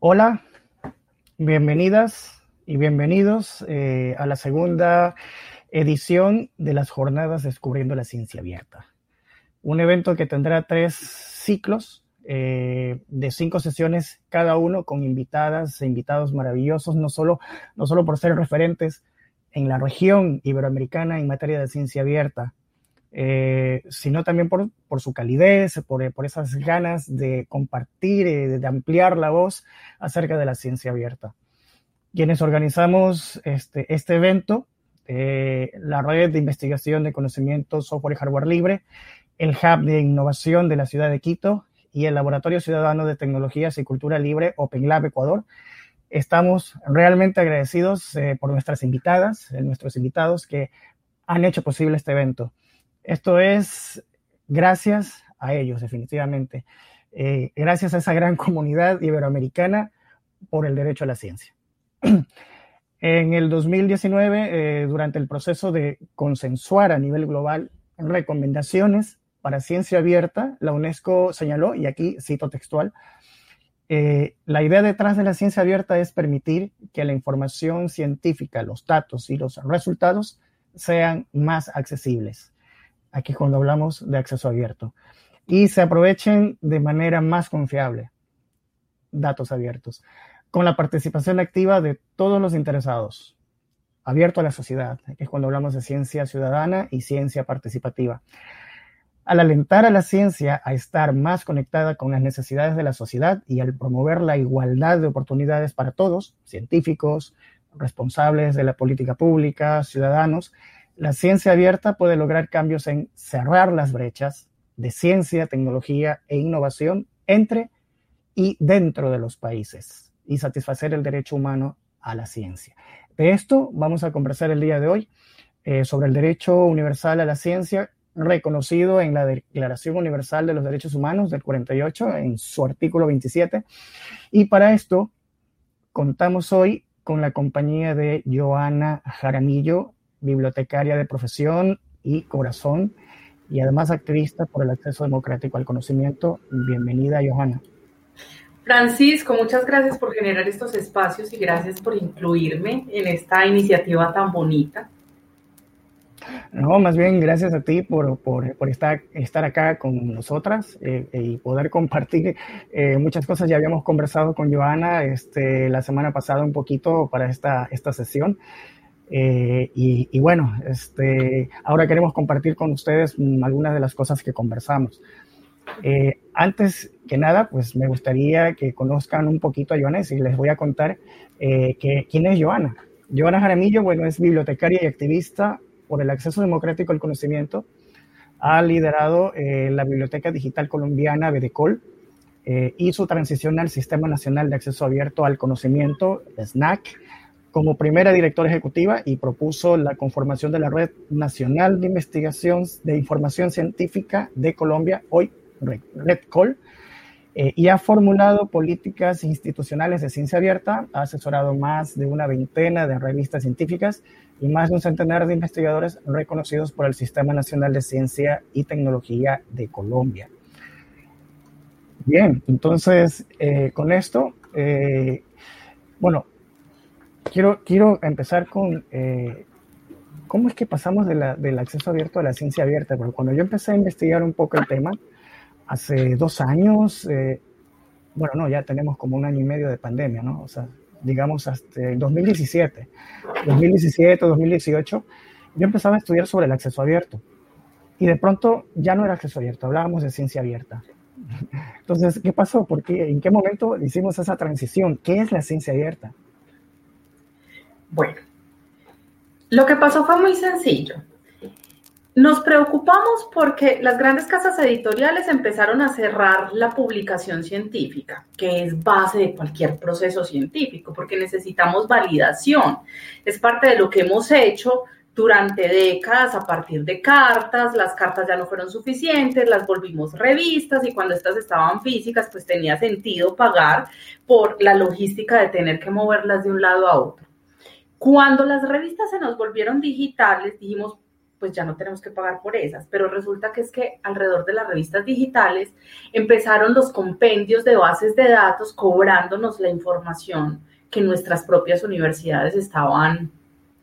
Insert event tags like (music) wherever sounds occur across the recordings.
Hola, bienvenidas y bienvenidos eh, a la segunda edición de las jornadas Descubriendo la Ciencia Abierta. Un evento que tendrá tres ciclos eh, de cinco sesiones cada uno con invitadas e invitados maravillosos, no solo, no solo por ser referentes en la región iberoamericana en materia de ciencia abierta, eh, sino también por, por su calidez, por, por, esas ganas de compartir, eh, de ampliar la voz acerca de la ciencia abierta. Quienes organizamos este, este evento, eh, la red de investigación de conocimiento, software y hardware libre, el Hub de Innovación de la ciudad de Quito y el Laboratorio Ciudadano de Tecnologías y Cultura Libre, OpenLab Ecuador, estamos realmente agradecidos eh, por nuestras invitadas, eh, nuestros invitados que han hecho posible este evento. Esto es gracias a ellos, definitivamente. Eh, gracias a esa gran (laughs) comunidad iberoamericana por el derecho a la ciencia. (clears throat) en el 2019, eh, durante el proceso de consensuar a nivel global recomendaciones para ciencia abierta, la UNESCO señaló, y aquí cito textual, eh, la idea detrás de la ciencia abierta es permitir que la información científica, los datos y los resultados sean más accesibles aquí cuando hablamos de acceso abierto, y se aprovechen de manera más confiable datos abiertos, con la participación activa de todos los interesados, abierto a la sociedad, que es cuando hablamos de ciencia ciudadana y ciencia participativa. Al alentar a la ciencia a estar más conectada con las necesidades de la sociedad y al promover la igualdad de oportunidades para todos, científicos, responsables de la política pública, ciudadanos, la ciencia abierta puede lograr cambios en cerrar las brechas de ciencia, tecnología e innovación entre y dentro de los países y satisfacer el derecho humano a la ciencia. De esto vamos a conversar el día de hoy eh, sobre el derecho universal a la ciencia reconocido en la Declaración Universal de los Derechos Humanos del 48 en su artículo 27. Y para esto contamos hoy con la compañía de Joana Jaramillo, bibliotecaria de profesión y corazón, y además activista por el acceso democrático al conocimiento. Bienvenida, Johanna. Francisco, muchas gracias por generar estos espacios y gracias por incluirme en esta iniciativa tan bonita. No, más bien gracias a ti por, por, por estar, estar acá con nosotras eh, y poder (laughs) compartir eh, muchas cosas. Ya habíamos conversado con Joana este, la semana pasada un poquito para esta, esta sesión. Eh, y, bueno, este, ahora queremos compartir con ustedes mm, algunas de las cosas que conversamos. Eh, antes que nada, pues me gustaría que conozcan un poquito a Joana y les voy a contar eh, que, quién es Joana. Joana Jaramillo, bueno, es bibliotecaria y activista por el acceso democrático al conocimiento. Ha liderado la Biblioteca Digital Colombiana, BDCOL, y su transición al Sistema Nacional de Acceso Abierto al Conocimiento, SNAC, como primera directora ejecutiva y propuso la conformación de la Red Nacional de Investigación de Información Científica de Colombia, hoy RedCol, eh, y ha formulado políticas institucionales de ciencia abierta, ha asesorado más de una veintena de revistas científicas y más de un centenar de investigadores reconocidos por el Sistema Nacional de Ciencia y Tecnología de Colombia. Bien, entonces, eh, con esto, eh, bueno, quiero, quiero empezar con eh, cómo es que pasamos de la, del acceso abierto a la ciencia abierta. Porque cuando yo empecé a investigar un poco el tema, hace dos años, eh, bueno, no, ya tenemos como un año y medio de pandemia, ¿no? O sea, digamos hasta el 2017, 2017, 2018, yo empezaba a estudiar sobre el acceso abierto. Y de pronto ya no era acceso abierto, hablábamos de ciencia abierta. (laughs) Entonces, ¿qué pasó? ¿Por qué? ¿En qué momento hicimos esa transición? ¿Qué es la ciencia abierta? Bueno, lo que pasó fue muy sencillo. Nos preocupamos porque las grandes casas editoriales empezaron a cerrar la publicación científica, que es base de cualquier proceso científico, porque necesitamos validación. Es parte de lo que hemos hecho durante décadas a partir de cartas, las cartas ya no fueron suficientes, las volvimos revistas y cuando estas estaban físicas, pues tenía sentido pagar por la logística de tener que moverlas de un lado a otro. Cuando las revistas se nos volvieron digitales, dijimos, pues ya no tenemos que pagar por esas. Pero resulta que es que alrededor de las revistas digitales empezaron los compendios de bases de datos cobrándonos la información que nuestras propias universidades estaban,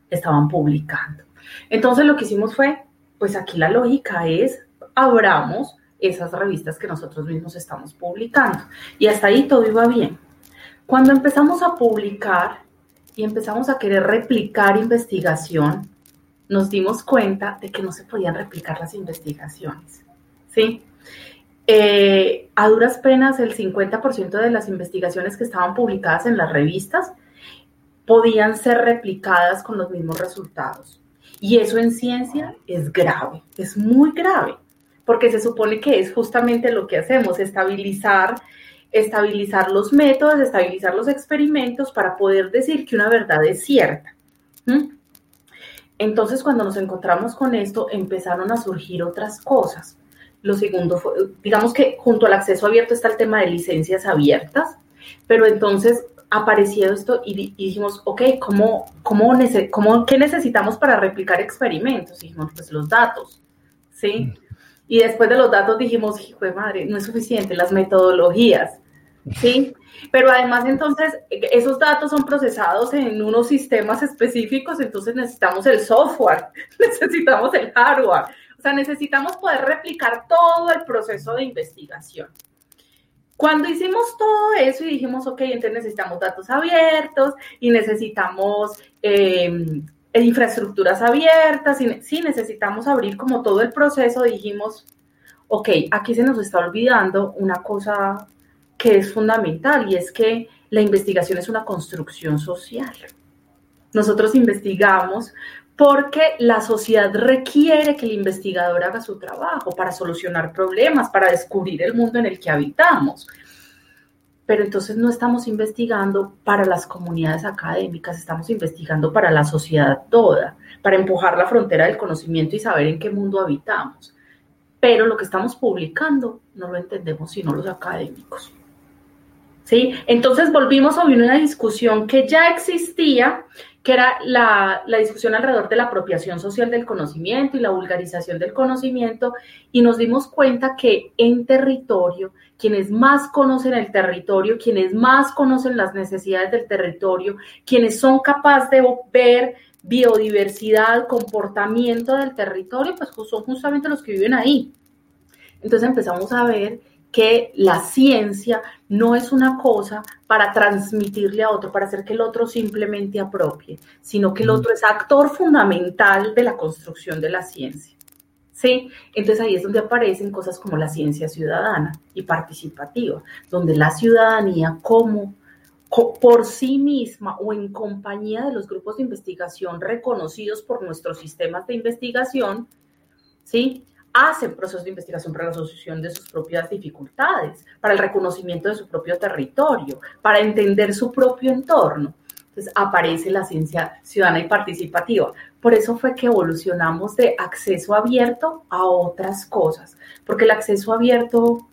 estaban publicando. Entonces lo que hicimos fue, pues aquí la lógica es, abramos esas revistas que nosotros mismos estamos publicando. Y hasta ahí todo iba bien. Cuando empezamos a publicar y empezamos a querer replicar investigación, nos dimos cuenta de que no se podían replicar las investigaciones. ¿Sí? Eh, a duras penas, el 50% de las investigaciones que estaban publicadas en las revistas podían ser replicadas con los mismos resultados. Y eso en ciencia es grave, es muy grave, porque se supone que es justamente lo que hacemos, estabilizar, estabilizar los métodos, estabilizar los experimentos para poder decir que una verdad es cierta. Entonces, cuando nos encontramos con esto, empezaron a surgir otras cosas. Lo segundo fue, digamos que junto al acceso abierto está el tema de licencias abiertas, pero entonces apareció esto y, dijimos, ok, ¿cómo, cómo, cómo, ¿qué necesitamos para replicar experimentos? Y dijimos, pues los datos, ¿sí? Mm. Y después de los datos dijimos, hijo de madre, no es suficiente, las metodologías, ¿sí? Pero además entonces esos datos son procesados en unos sistemas específicos, entonces necesitamos el software, (laughs) necesitamos el hardware, o sea, necesitamos poder replicar todo el proceso de investigación. Cuando hicimos todo eso y dijimos, ok, entonces necesitamos datos abiertos y necesitamos eh, infraestructuras abiertas, sí, necesitamos abrir como todo el proceso, dijimos, ok, aquí se nos está olvidando una cosa que es fundamental y es que la investigación es una construcción social. Nosotros investigamos porque la sociedad requiere que el investigador haga su trabajo para solucionar problemas, para descubrir el mundo en el que habitamos. Pero entonces no estamos investigando para las comunidades académicas, estamos investigando para la sociedad toda, para empujar la frontera del conocimiento y saber en qué mundo habitamos. Pero lo que estamos publicando no lo entendemos sino los académicos. ¿Sí? Entonces volvimos a una discusión que ya existía, que era la, discusión alrededor de la apropiación social del conocimiento y la vulgarización del conocimiento, y nos dimos cuenta que en territorio, quienes más conocen el territorio, quienes más conocen las necesidades del territorio, quienes son capaces de ver biodiversidad, comportamiento del territorio, pues son justamente los que viven ahí. Entonces empezamos a ver que la ciencia no es una cosa para transmitirle a otro, para hacer que el otro simplemente apropie, sino que el otro es actor fundamental de la construcción de la ciencia. ¿Sí? Entonces ahí es donde aparecen cosas como la ciencia ciudadana y participativa, donde la ciudadanía como por sí misma o en compañía de los grupos de investigación reconocidos por nuestros sistemas de investigación, ¿sí? Hacen procesos de investigación para la solución de sus propias dificultades, para el reconocimiento de su propio territorio, para entender su propio entorno. Entonces aparece la ciencia ciudadana y participativa. Por eso fue que evolucionamos de acceso abierto a otras cosas, porque el acceso abierto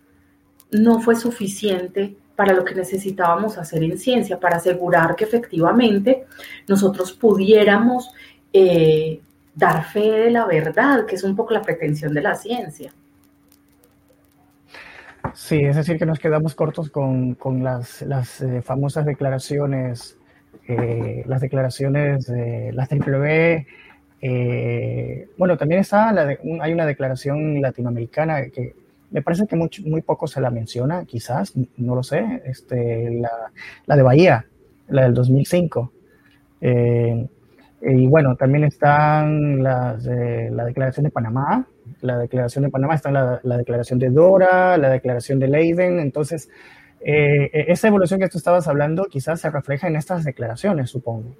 no fue suficiente para lo que necesitábamos hacer en ciencia, para asegurar que efectivamente nosotros pudiéramos eh, dar fe de la verdad, que es un poco la pretensión de la ciencia. Sí, es decir, que nos quedamos cortos con, las, eh, famosas declaraciones, eh, las declaraciones de las triple eh, bueno, también está hay una declaración latinoamericana que me parece que muy, muy, poco se la menciona, quizás, no lo sé, este, la, la de Bahía, la del 2005. Y bueno, también están las, la declaración de Panamá, la declaración de Panamá, está la, la declaración de Dora, la declaración de Leiden. Entonces, eh, e, esa evolución que tú estabas hablando quizás se refleja en estas declaraciones, supongo.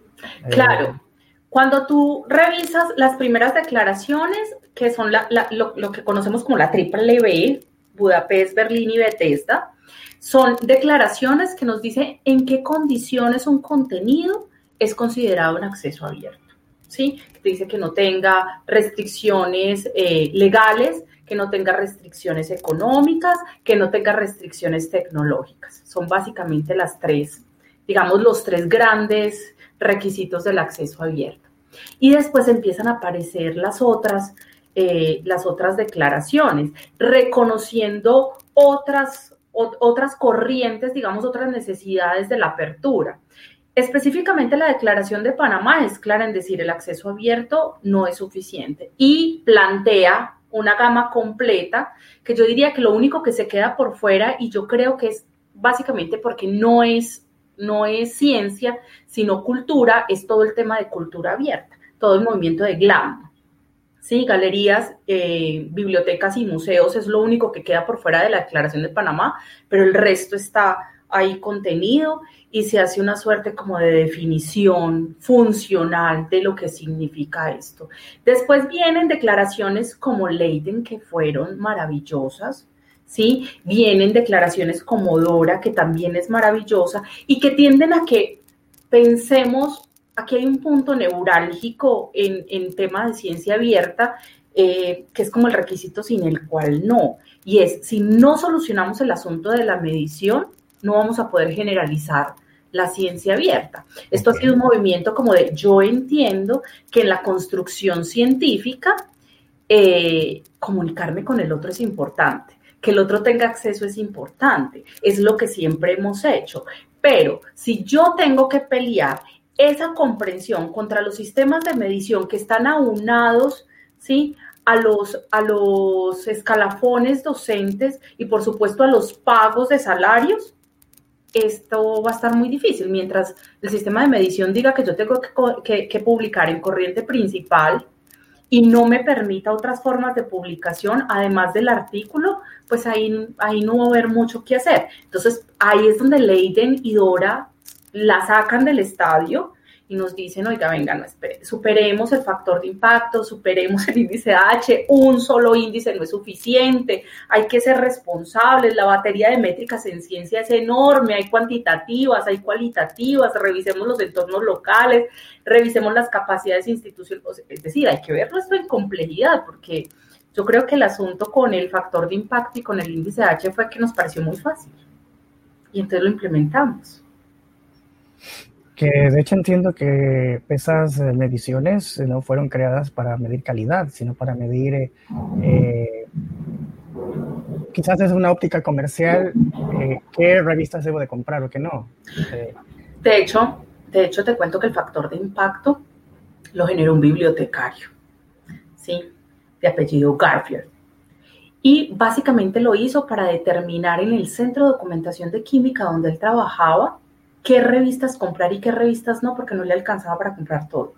Claro. Cuando tú revisas las primeras declaraciones, que son lo, lo, que conocemos como la triple B, Budapest, Berlín y Bethesda, son declaraciones que nos dicen en qué condiciones un contenido es considerado un acceso abierto. ¿sí? Dice que no tenga restricciones eh, legales, que no tenga restricciones económicas, que no tenga restricciones tecnológicas. Son básicamente las tres, digamos, los tres grandes requisitos del acceso abierto. Y después empiezan a aparecer las otras, eh, las otras declaraciones, reconociendo otras, otras corrientes, digamos, otras necesidades de la apertura. Específicamente la declaración de Panamá es clara en decir el acceso abierto no es suficiente y plantea una gama completa que yo diría que lo único que se queda por fuera y yo creo que es básicamente porque no es, no es ciencia, sino cultura, es todo el tema de cultura abierta, todo el movimiento de GLAM. Sí, galerías, eh, bibliotecas y museos es lo único que queda por fuera de la Declaración de Panamá, pero el resto está ahí contenido y se hace una suerte como de definición funcional de lo que significa esto. Después vienen declaraciones como Leiden que fueron maravillosas, ¿sí? Vienen declaraciones como Dora que también es maravillosa y que tienden a que pensemos, aquí hay un punto neurálgico en, en tema de ciencia abierta, eh, que es como el requisito sin el cual no, y es, si no solucionamos el asunto de la medición, no vamos a poder generalizar la ciencia abierta. Esto ha sido un movimiento como de yo entiendo que en la construcción científica eh, comunicarme con el otro es importante, que el otro tenga acceso es importante, es lo que siempre hemos hecho. Pero si yo tengo que pelear esa comprensión contra los sistemas de medición que están aunados, ¿sí? A los, a los escalafones docentes y por supuesto a los pagos de salarios, esto va a estar muy difícil. Mientras el sistema de medición diga que yo tengo que, publicar en corriente principal y no me permita otras formas de publicación, además del artículo, pues ahí, ahí no va a haber mucho que hacer. Entonces, ahí es donde Leiden y Dora la sacan del estadio y nos dicen, oiga, venga, no espere, superemos el factor de impacto, superemos el índice H, un solo índice no es suficiente, hay que ser responsables, la batería de métricas en ciencia es enorme, hay cuantitativas, hay cualitativas, revisemos los entornos locales, revisemos las capacidades institucionales, es decir, hay que verlo esto en complejidad, porque yo creo que el asunto con el factor de impacto y con el índice H fue que nos pareció muy fácil, y entonces lo implementamos de hecho entiendo que esas eh, mediciones no fueron creadas para medir calidad, sino para medir, eh, quizás es una óptica comercial, eh, qué revistas debo de comprar o qué no. de, hecho, de hecho, te cuento que el factor de impacto lo generó un bibliotecario, ¿sí? De apellido Garfield. Y básicamente lo hizo para determinar en el centro de documentación de química donde él trabajaba qué revistas comprar y qué revistas no, porque no le alcanzaba para comprar todo.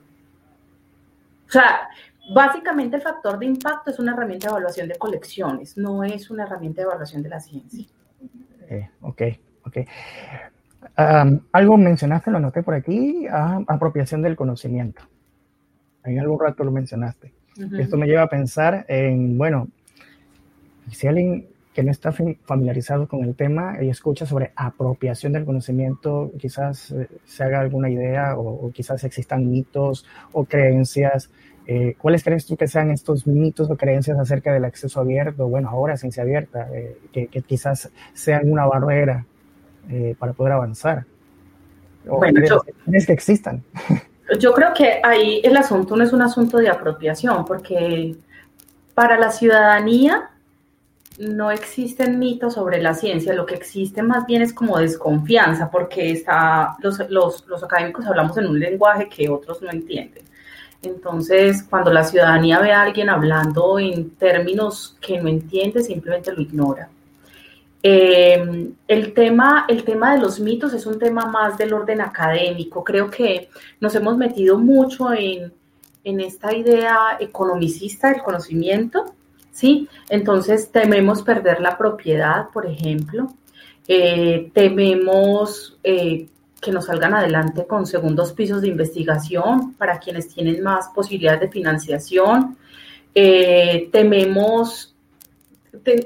O sea, básicamente el factor de impacto es una herramienta de evaluación de colecciones, no es una herramienta de evaluación de la ciencia. Eh, ok, ok. algo mencionaste, lo anoté por aquí, ah, apropiación del conocimiento. En algún rato lo mencionaste. Esto me lleva a pensar en, bueno, si alguien que no está familiarizado con el tema y escucha sobre apropiación del conocimiento, quizás eh, se haga alguna idea o, quizás existan mitos o creencias. Eh, ¿Cuáles crees tú que sean estos mitos o creencias acerca del acceso abierto? Bueno, ahora ciencia abierta, eh, que, quizás sean una barrera para poder avanzar. ¿O crees, que existan? (laughs) Yo creo que ahí el asunto no es un asunto de apropiación, porque para la ciudadanía no existen mitos sobre la ciencia, lo que existe más bien es como desconfianza, porque está, los, los, académicos hablamos en un lenguaje que otros no entienden. Entonces, cuando la ciudadanía ve a alguien hablando en términos que no entiende, simplemente lo ignora. Eh, el, tema, el tema de los mitos es un tema más del orden académico. Creo que nos hemos metido mucho en, en esta idea economicista del conocimiento ¿sí? Entonces tememos perder la propiedad, por ejemplo, eh, tememos eh, que nos salgan adelante con segundos pisos de investigación para quienes tienen más posibilidades de financiación, eh, tememos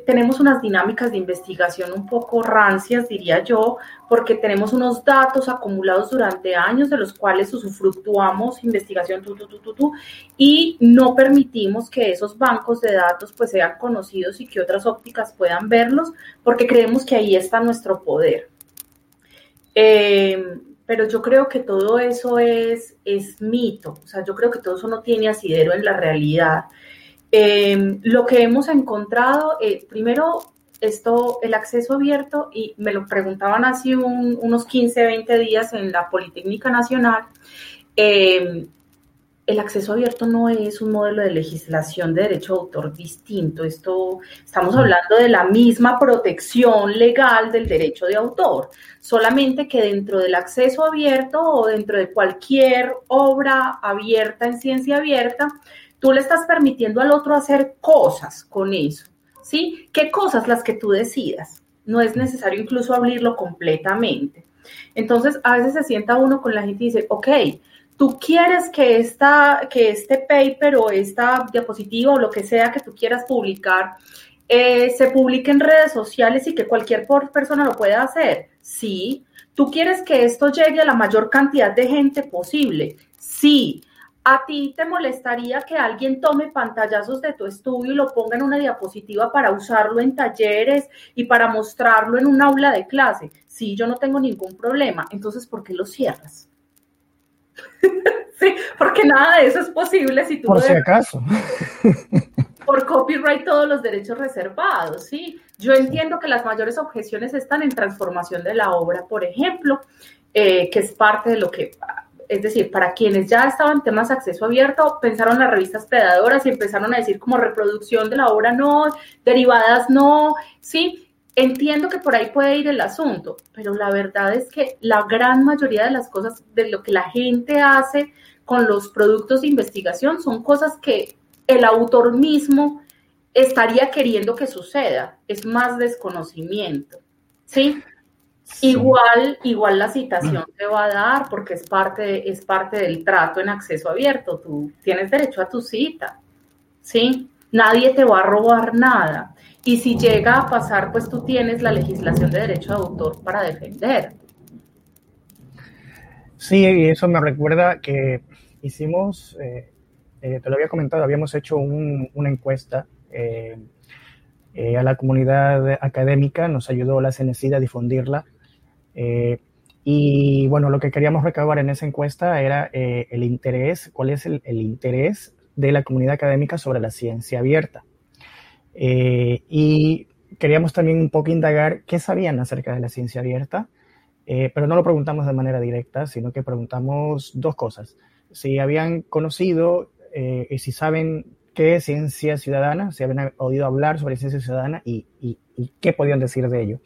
tenemos unas dinámicas de investigación un poco rancias, diría yo, porque tenemos unos datos acumulados durante años de los cuales usufructuamos investigación y no permitimos que esos bancos de datos pues sean conocidos y que otras ópticas puedan verlos, porque creemos que ahí está nuestro poder. Eh, pero yo creo que todo eso es, es mito, o sea, yo creo que todo eso no tiene asidero en la realidad. Em, lo que hemos encontrado, eh, primero, esto, el acceso abierto, y me lo preguntaban hace unos 15, 20 días en la Politécnica Nacional, eh, el acceso abierto no es un modelo de legislación de derecho de autor distinto. Esto estamos hablando de la misma protección legal del derecho de autor, solamente que dentro del acceso abierto o dentro de cualquier obra abierta en ciencia abierta, tú le estás permitiendo al otro hacer cosas con eso. ¿Sí? ¿Qué cosas las que tú decidas? No es necesario incluso abrirlo completamente. Entonces, a veces se sienta uno con la gente y dice, ok, tú quieres que, esta, que este paper o esta diapositiva o lo que sea que tú quieras publicar eh, se publique en redes sociales y que cualquier persona lo pueda hacer. Sí. ¿Tú quieres que esto llegue a la mayor cantidad de gente posible? Sí. ¿A ti te molestaría que alguien tome pantallazos de tu estudio y lo ponga en una diapositiva para usarlo en talleres y para mostrarlo en un aula de clase? Sí, yo no tengo ningún problema. Entonces, ¿por qué lo cierras? (laughs) sí, porque nada de eso es posible si tú... Por si acaso. (laughs) por copyright todos los derechos reservados, ¿sí? Yo entiendo que las mayores objeciones están en transformación de la obra, por ejemplo, eh, que es parte de lo que... Es decir, para quienes ya estaban temas de acceso abierto, pensaron las revistas predadoras y empezaron a decir como reproducción de la obra no, derivadas no, ¿sí? Entiendo que por ahí puede ir el asunto, pero la verdad es que la gran mayoría de las cosas, de lo que la gente hace con los productos de investigación, son cosas que el autor mismo estaría queriendo que suceda. Es más desconocimiento. ¿Sí? Igual, igual la citación te va a dar porque es parte, es parte del trato en acceso abierto. Tú tienes derecho a tu cita. ¿Sí? Nadie te va a robar nada. Y si llega a pasar, pues tú tienes la legislación de derecho de autor para defender. Sí, y eso me recuerda que hicimos, eh, eh, te lo había comentado, habíamos hecho una encuesta eh, a la comunidad académica, nos ayudó la CNCID a difundirla. Y bueno, lo que queríamos recabar en esa encuesta era el interés, cuál es el interés de la comunidad académica sobre la ciencia abierta. Eh, y queríamos también un poco indagar qué sabían acerca de la ciencia abierta, eh, pero no lo preguntamos de manera directa, sino que preguntamos dos cosas. Si habían conocido eh, y si saben qué ciencia ciudadana, si habían oído hablar sobre ciencia ciudadana y, qué podían decir de ello.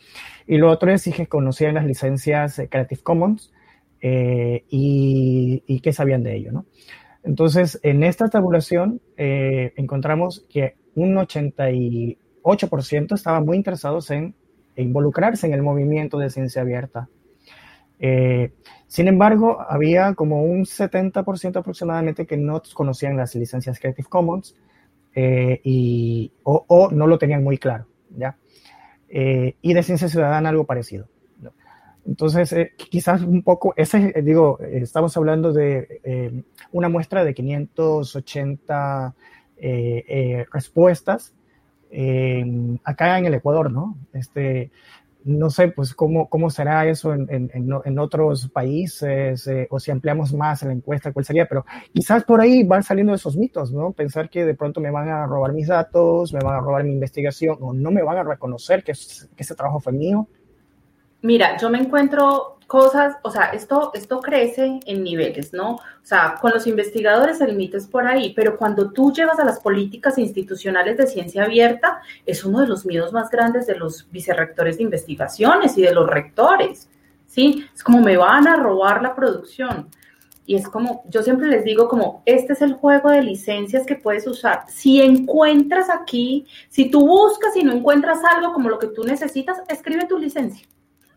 Y lo otro es si conocían las licencias Creative Commons y, qué sabían de ello. ¿no? Entonces, en esta tabulación encontramos que un 88% estaban muy interesados en involucrarse en el movimiento de ciencia abierta. Eh, sin embargo, había como un 70% aproximadamente que no conocían las licencias Creative Commons eh, y, o, no lo tenían muy claro, ¿ya? Eh, y de ciencia ciudadana algo parecido. Entonces, quizás un poco, ese, digo, estamos hablando de una muestra de 580 eh, eh, respuestas acá en el Ecuador, ¿no? Este, no sé, pues cómo, cómo será eso en, en, en otros países eh, o si ampliamos más la encuesta, cuál sería, pero quizás por ahí van saliendo esos mitos, ¿no? Pensar que de pronto me van a robar mis datos, me van a robar mi investigación o no me van a reconocer que, que ese trabajo fue mío. Mira, yo me encuentro cosas, o sea, esto, esto crece en niveles, ¿no? O sea, con los investigadores el mito es por ahí, pero cuando tú llevas a las políticas institucionales de ciencia abierta, es uno de los miedos más grandes de los vicerrectores de investigaciones y de los rectores, ¿sí? Es como me van a robar la producción. Y es como, yo siempre les digo como, este es el juego de licencias que puedes usar. Si encuentras aquí, si tú buscas y no encuentras algo como lo que tú necesitas, escribe tu licencia.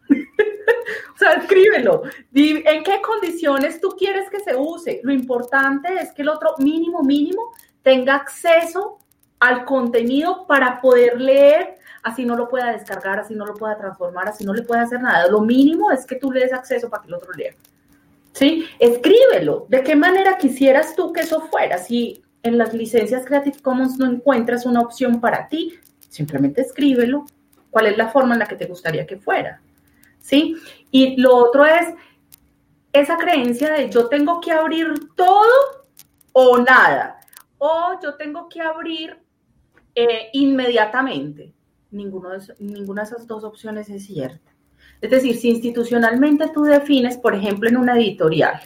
(laughs) o sea, escríbelo. ¿En qué condiciones tú quieres que se use? Lo importante es que el otro mínimo, mínimo, tenga acceso al contenido para poder leer, así no lo pueda descargar, así no lo pueda transformar, así no le pueda hacer nada. Lo mínimo es que tú le des acceso para que el otro lea. ¿Sí? Escríbelo. ¿De qué manera quisieras tú que eso fuera? Si en las licencias Creative Commons no encuentras una opción para ti, simplemente escríbelo. ¿Cuál es la forma en la que te gustaría que fuera? ¿Sí? Y lo otro es, esa creencia de yo tengo que abrir todo o nada, o yo tengo que abrir eh, inmediatamente. De, ninguna de esas dos opciones es cierta. Es decir, si institucionalmente tú defines, por ejemplo, en una editorial,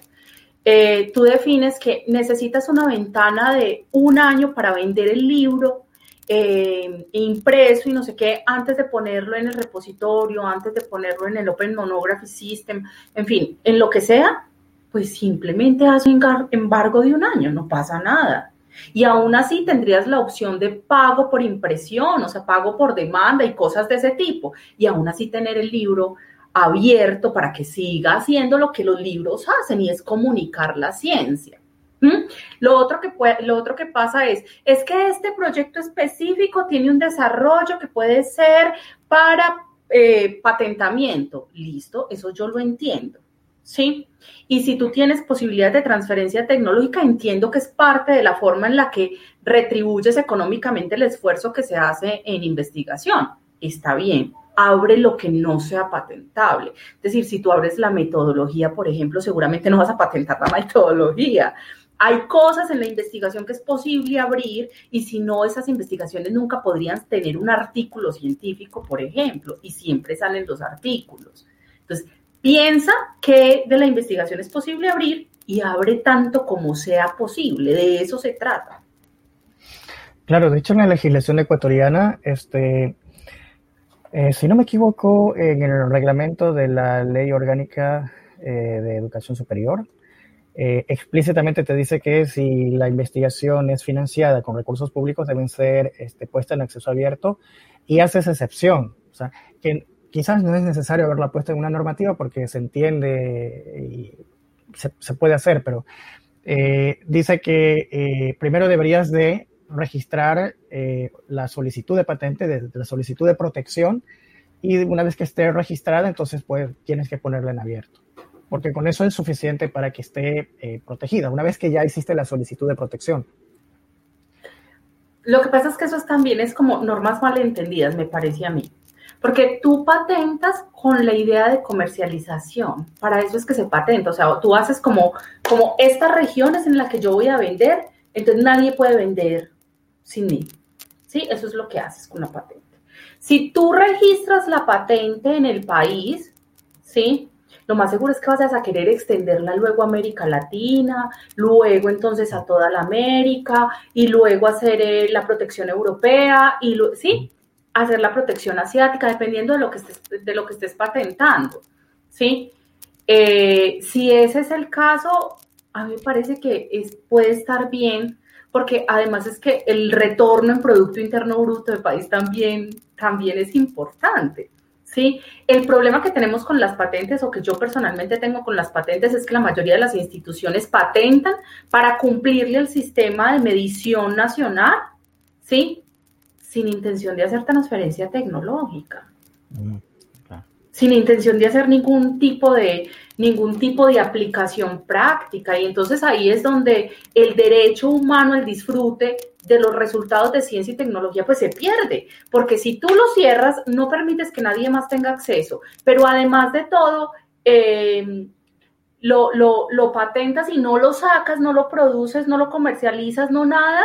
eh, tú defines que necesitas una ventana de un año para vender el libro eh, impreso y no sé qué, antes de ponerlo en el repositorio, antes de ponerlo en el Open Monography System, en fin, en lo que sea, pues simplemente haz un embargo de un año, no pasa nada. Y aún así tendrías la opción de pago por impresión, o sea, pago por demanda y cosas de ese tipo. Y aún así tener el libro abierto para que siga haciendo lo que los libros hacen y es comunicar la ciencia. Lo, otro que lo otro que pasa es, es que este proyecto específico tiene un desarrollo que puede ser para eh, patentamiento. Listo, eso yo lo entiendo. ¿Sí? Y si tú tienes posibilidades de transferencia tecnológica, entiendo que es parte de la forma en la que retribuyes económicamente el esfuerzo que se hace en investigación. Está bien abre lo que no sea patentable. Es decir, si tú abres la metodología, por ejemplo, seguramente no vas a patentar la (laughs) metodología. Hay cosas en la investigación que es posible abrir y si no, esas investigaciones nunca podrían tener un artículo científico, por ejemplo, y siempre salen los artículos. Entonces, piensa que de la investigación es posible abrir y abre tanto como sea posible. De eso se trata. Claro, de hecho en la legislación ecuatoriana, este, eh, si no me equivoco, en el reglamento de la Ley Orgánica eh, de Educación Superior, eh, explícitamente te dice que si la investigación es financiada con recursos públicos, deben ser este, puestas en acceso abierto y hace esa excepción. O sea, que quizás no es necesario haberla puesta en una normativa porque se entiende y se, puede hacer, pero dice que primero deberías de registrar eh, la solicitud de patente, la solicitud de protección, y una vez que esté registrada, entonces pues, tienes que ponerla en abierto, porque con eso es suficiente para que esté eh, protegida, una vez que ya hiciste la solicitud de protección. Lo que pasa es que eso también es como normas malentendidas, me parece a mí. Porque tú patentas con la idea de comercialización. Para eso es que se patenta. O sea, tú haces como, como estas regiones en las que yo voy a vender, entonces nadie puede vender sin mí. ¿Sí? Eso es lo que haces con la patente. Si tú registras la patente en el país, ¿sí? Lo más seguro es que vayas a querer extenderla luego a América Latina, luego entonces a toda la América y luego hacer eh, la protección europea y sí, hacer la protección asiática dependiendo de lo que estés, de lo que estés patentando, ¿sí? Eh, si ese es el caso, a mí me parece que es, puede estar bien porque además es que el retorno en Producto Interno Bruto del país también, también es importante. ¿Sí? El problema que tenemos con las patentes o que yo personalmente tengo con las patentes es que la mayoría de las instituciones patentan para cumplirle el sistema de medición nacional, ¿sí? Sin intención de hacer transferencia tecnológica. Mm, sin intención de hacer ningún tipo de, ningún tipo de aplicación práctica. Y entonces ahí es donde el derecho humano al disfrute de los resultados de ciencia y tecnología pues se pierde, porque si tú lo cierras, no permites que nadie más tenga acceso, pero además de todo, eh, lo, lo, lo patentas y no lo sacas, no lo produces, no lo comercializas, no nada,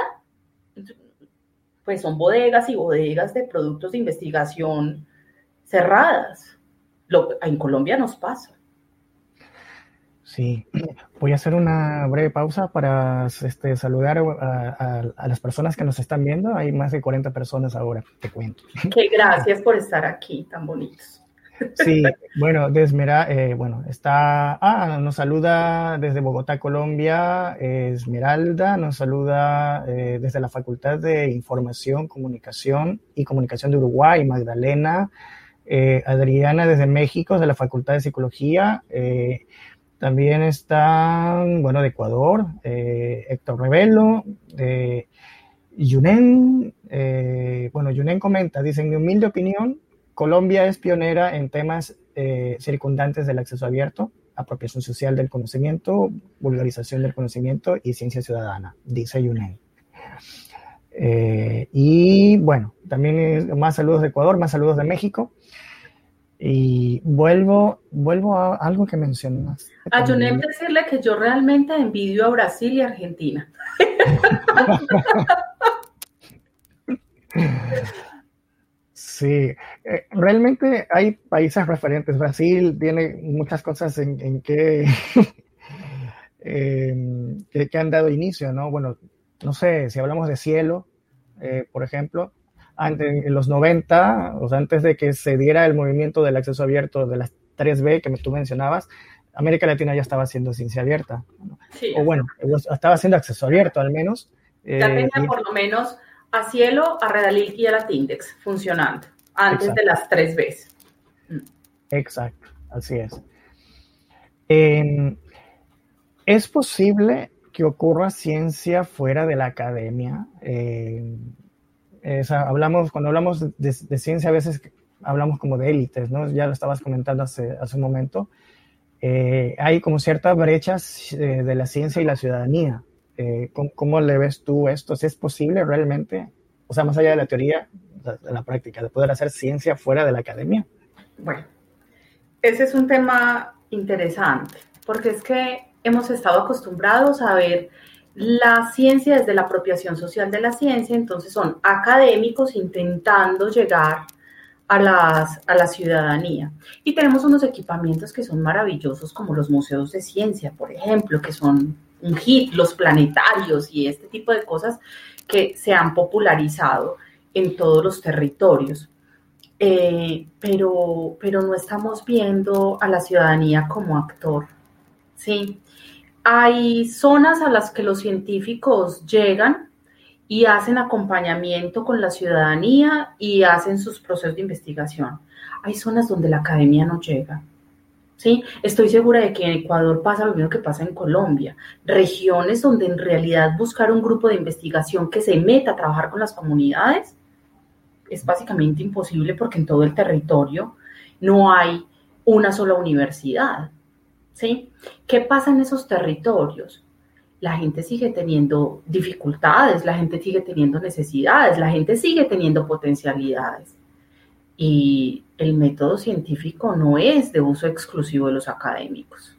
pues son bodegas y bodegas de productos de investigación cerradas. Lo, en Colombia nos pasa. Sí, voy a hacer una breve pausa para este, saludar a, las personas que nos están viendo. Hay más de 40 personas ahora, te cuento. Qué gracias por estar aquí, tan bonitos. Sí, bueno, de eh, bueno, está, ah, nos saluda desde Bogotá, Colombia, Esmeralda, nos saluda eh, desde la Facultad de Información, Comunicación y Comunicación de Uruguay, Magdalena, eh, Adriana desde México, de la Facultad de Psicología, también están, bueno, de Ecuador, eh, Héctor Revelo, de Yunen, eh, bueno, Yunen comenta, dice, en mi humilde opinión, Colombia es pionera en temas eh, circundantes del acceso abierto, apropiación social del conocimiento, vulgarización del conocimiento y ciencia ciudadana, dice Yunen. y bueno, también más saludos de Ecuador, más saludos de México. Y vuelvo, vuelvo a algo que mencionas. A Junet decirle que yo realmente envidio a Brasil y Argentina. Sí, eh, realmente hay países referentes. Brasil tiene muchas cosas en, en que, (laughs) que, han dado inicio, ¿no? Bueno, no sé, si hablamos de cielo, eh, por ejemplo, en los 90, o sea, antes de que se diera el movimiento del acceso abierto de las 3B que tú mencionabas, América Latina ya estaba haciendo ciencia abierta. o bueno, estaba haciendo acceso abierto al menos. Ya tenía eh, por lo menos a Cielo, a Redalil y a la Tindex funcionando antes de las 3B. Mm. Exacto, así es. ¿Es posible que ocurra ciencia fuera de la academia? Eh, hablamos, cuando hablamos de, ciencia a veces hablamos como de élites, ¿no? Ya lo estabas comentando hace, hace un momento. Eh, hay como ciertas brechas eh, de la ciencia y la ciudadanía. Eh, ¿cómo, le ves tú esto? ¿Si es posible realmente, o sea, más allá de la teoría, de la práctica, de poder hacer ciencia fuera de la academia? Bueno, ese es un tema interesante, porque es que hemos estado acostumbrados a ver la ciencia desde la apropiación social de la ciencia, entonces son académicos intentando llegar a, las, a la ciudadanía. Y tenemos unos equipamientos que son maravillosos, como los museos de ciencia, por ejemplo, que son un hit, los planetarios y este tipo de cosas que se han popularizado en todos los territorios. Eh, pero, pero no estamos viendo a la ciudadanía como actor. Sí, hay zonas a las que los científicos llegan y hacen acompañamiento con la ciudadanía y hacen sus procesos de investigación. Hay zonas donde la academia no llega. ¿sí? Estoy segura de que en Ecuador pasa lo mismo que pasa en Colombia. Regiones donde en realidad buscar un grupo de investigación que se meta a trabajar con las comunidades es básicamente imposible porque en todo el territorio no hay una sola universidad. ¿Sí? ¿Qué pasa en esos territorios? La gente sigue teniendo dificultades, la gente sigue teniendo necesidades, la gente sigue teniendo potencialidades. Y el método científico no es de uso exclusivo de los académicos.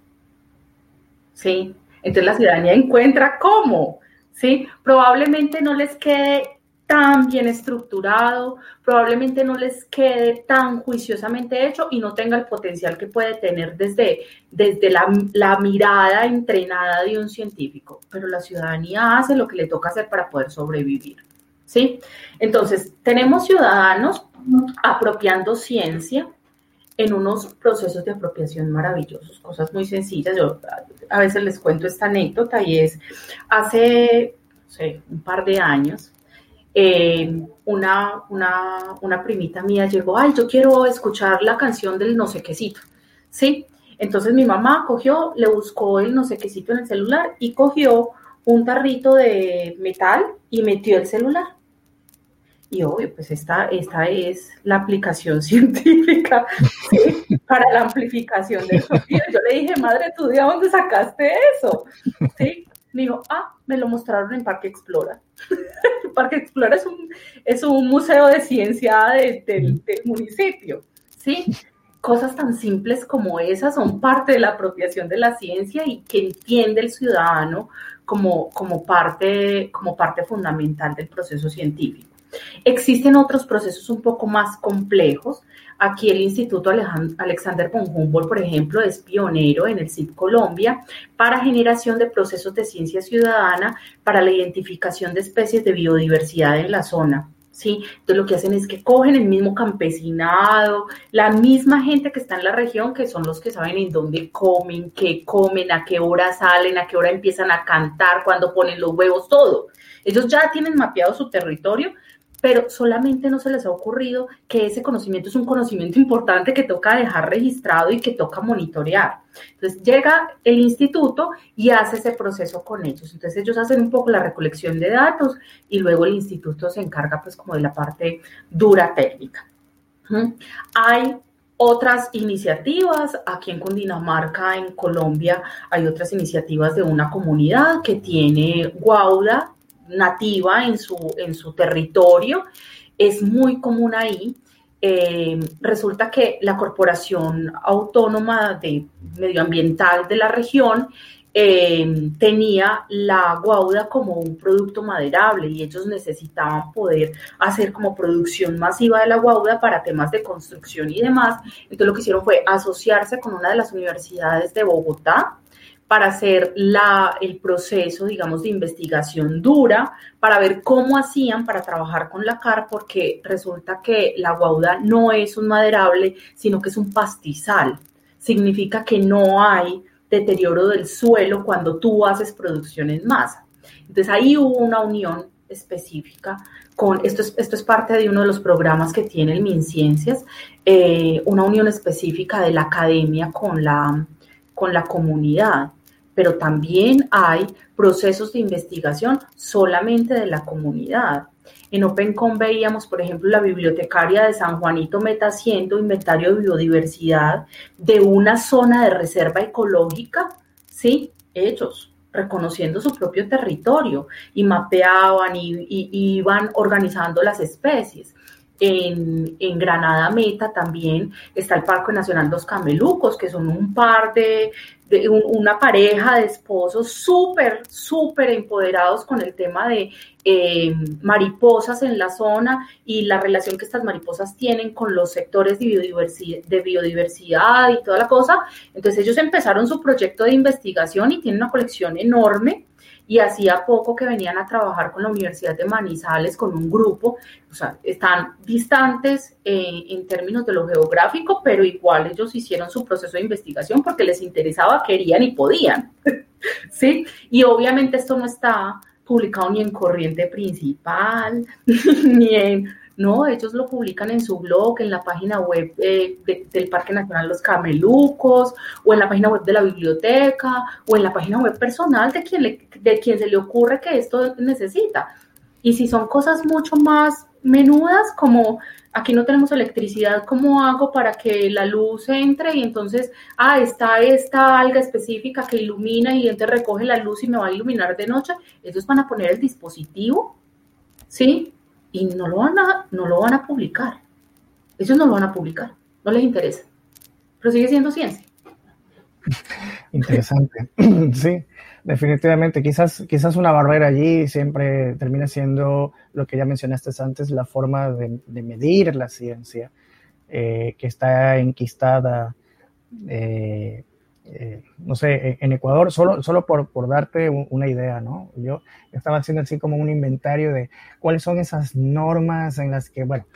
¿Sí? Entonces la ciudadanía encuentra cómo, ¿sí? Probablemente no les quede tan bien estructurado, probablemente no les quede tan juiciosamente hecho y no tenga el potencial que puede tener desde, desde la, la, mirada entrenada de un científico, pero la ciudadanía hace lo que le toca hacer para poder sobrevivir. ¿sí? Entonces, tenemos ciudadanos apropiando ciencia en unos procesos de apropiación maravillosos, cosas muy sencillas. Yo a veces les cuento esta anécdota y es, hace un par de años, eh, una, una, primita mía llegó, ay, yo quiero escuchar la canción del no sé quécito, ¿sí? Entonces mi mamá cogió, le buscó el no sé quécito en el celular y cogió un tarrito de metal y metió el celular. Y obvio, pues esta, esta es la aplicación (laughs) científica para la amplificación del sonido. Yo le dije, madre, ¿tú de dónde sacaste eso? ¿Sí? Me dijo, ah, me lo mostraron en Parque Explora. (laughs) Parque Explora es un, es un museo de ciencia del municipio, ¿sí? Cosas tan simples como esas son parte de la apropiación de la ciencia y que entiende el ciudadano como, como, parte, como parte fundamental del proceso científico. Existen otros procesos un poco más complejos. Aquí el Instituto Alexander von Humboldt, por ejemplo, es pionero en el CIP Colombia para generación de procesos de ciencia ciudadana para la identificación de especies de biodiversidad en la zona. ¿sí? Entonces lo que hacen es que cogen el mismo campesinado, la misma gente que está en la región, que son los que saben en dónde comen, qué comen, a qué hora salen, a qué hora empiezan a cantar, cuándo ponen los huevos, todo. Ellos ya tienen mapeado su territorio pero solamente no se les ha ocurrido que ese conocimiento es un conocimiento importante que toca dejar registrado y que toca monitorear. Entonces llega el instituto y hace ese proceso con ellos. Entonces ellos hacen un poco la recolección de datos y luego el instituto se encarga pues como de la parte dura técnica. Hay otras iniciativas, aquí en Cundinamarca, en Colombia, hay otras iniciativas de una comunidad que tiene Guauda, nativa en su, en su territorio. Es muy común ahí eh, resulta que la Corporación Autónoma de Medioambiental de la región eh, tenía la guauda como un producto maderable y ellos necesitaban poder hacer como producción masiva de la guauda para temas de construcción y demás. Entonces lo que hicieron fue asociarse con una de las universidades de Bogotá, para hacer la, el proceso, digamos, de investigación dura, para ver cómo hacían para trabajar con la CAR, porque resulta que la guauda no es un maderable, sino que es un pastizal. Significa que no hay deterioro del suelo cuando tú haces producción en masa. Entonces ahí hubo una unión específica con, esto es, esto es parte de uno de los programas que tiene el MinCiencias, eh, una unión específica de la academia con la, con la comunidad pero también hay procesos de investigación solamente de la comunidad. En OpenCom veíamos, por ejemplo, la bibliotecaria de San Juanito Meta haciendo inventario de biodiversidad de una zona de reserva ecológica, ¿sí? Ellos, reconociendo su propio territorio y mapeaban y, iban organizando las especies. En, en, Granada Meta también está el Parque Nacional Los Camelucos, que son un par de, de una pareja de esposos súper, súper empoderados con el tema de eh, mariposas en la zona y la relación que estas mariposas tienen con los sectores de biodiversidad, de biodiversidad y toda la cosa. Entonces ellos empezaron su proyecto de investigación y tienen una colección enorme y hacía poco que venían a trabajar con la Universidad de Manizales, con un grupo, o sea, están distantes eh, en términos de lo geográfico, pero igual ellos hicieron su proceso de investigación porque les interesaba, querían y podían, (laughs) ¿sí? Y obviamente esto no está publicado ni en corriente principal, (laughs) ni en no, ellos lo publican en su blog, en la página web eh, del Parque Nacional Los Camelucos, o en la página web de la biblioteca, o en la página web personal de quien, de quien se le ocurre que esto necesita. Y si son cosas mucho más menudas, como aquí no tenemos electricidad, ¿cómo hago para que la luz entre? Y entonces, ah, está esta alga específica que ilumina y entonces recoge la luz y me va a iluminar de noche. Ellos van a poner el dispositivo, ¿sí? Y no lo van a, no lo van a publicar. Ellos no lo van a publicar, no les interesa. Pero sigue siendo ciencia. (laughs) Interesante. (clears throat) Sí, definitivamente. Quizás, quizás una barrera allí siempre termina siendo lo que ya mencionaste antes, la forma de, medir la ciencia, eh, que está enquistada eh, eh, no sé, en Ecuador, solo, solo por, por darte una idea, ¿no? Yo estaba haciendo así como un inventario de cuáles son esas normas en las que, bueno,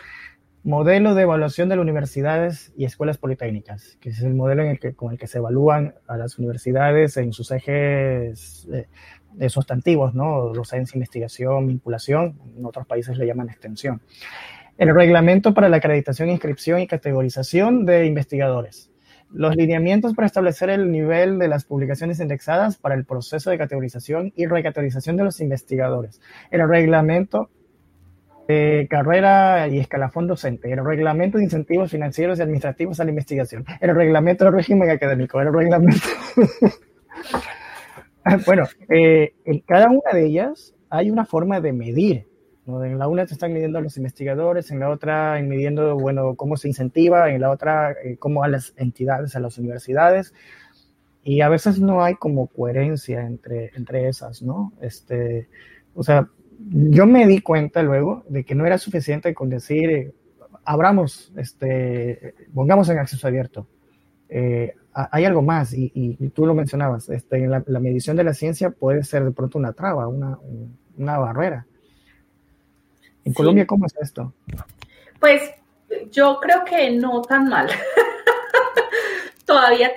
modelo de evaluación de las universidades y escuelas politécnicas, que es el modelo en el que, con el que se evalúan a las universidades en sus ejes eh, sustantivos, ¿no? Docencia, investigación, vinculación, en otros países le llaman extensión. El reglamento para la acreditación, inscripción y categorización de investigadores los lineamientos para establecer el nivel de las publicaciones indexadas para el proceso de categorización y recategorización de los investigadores, el reglamento de carrera y escalafón docente, el reglamento de incentivos financieros y administrativos a la investigación, el reglamento del régimen académico, el reglamento... (laughs) bueno, eh, en cada una de ellas hay una forma de medir en la una se están midiendo a los investigadores, en la otra midiendo, bueno, cómo se incentiva, en la otra eh, cómo a las entidades, a las universidades. Y a veces no hay como coherencia entre, entre esas, ¿no? Este, o sea, yo me di cuenta luego de que no era suficiente con decir, eh, abramos, este, pongamos en acceso abierto. Eh, hay algo más, y, y, tú lo mencionabas, este, la, la, medición de la ciencia puede ser de pronto una traba, una, una barrera. ¿En Colombia cómo es esto? Pues yo creo que no tan mal. (laughs) Todavía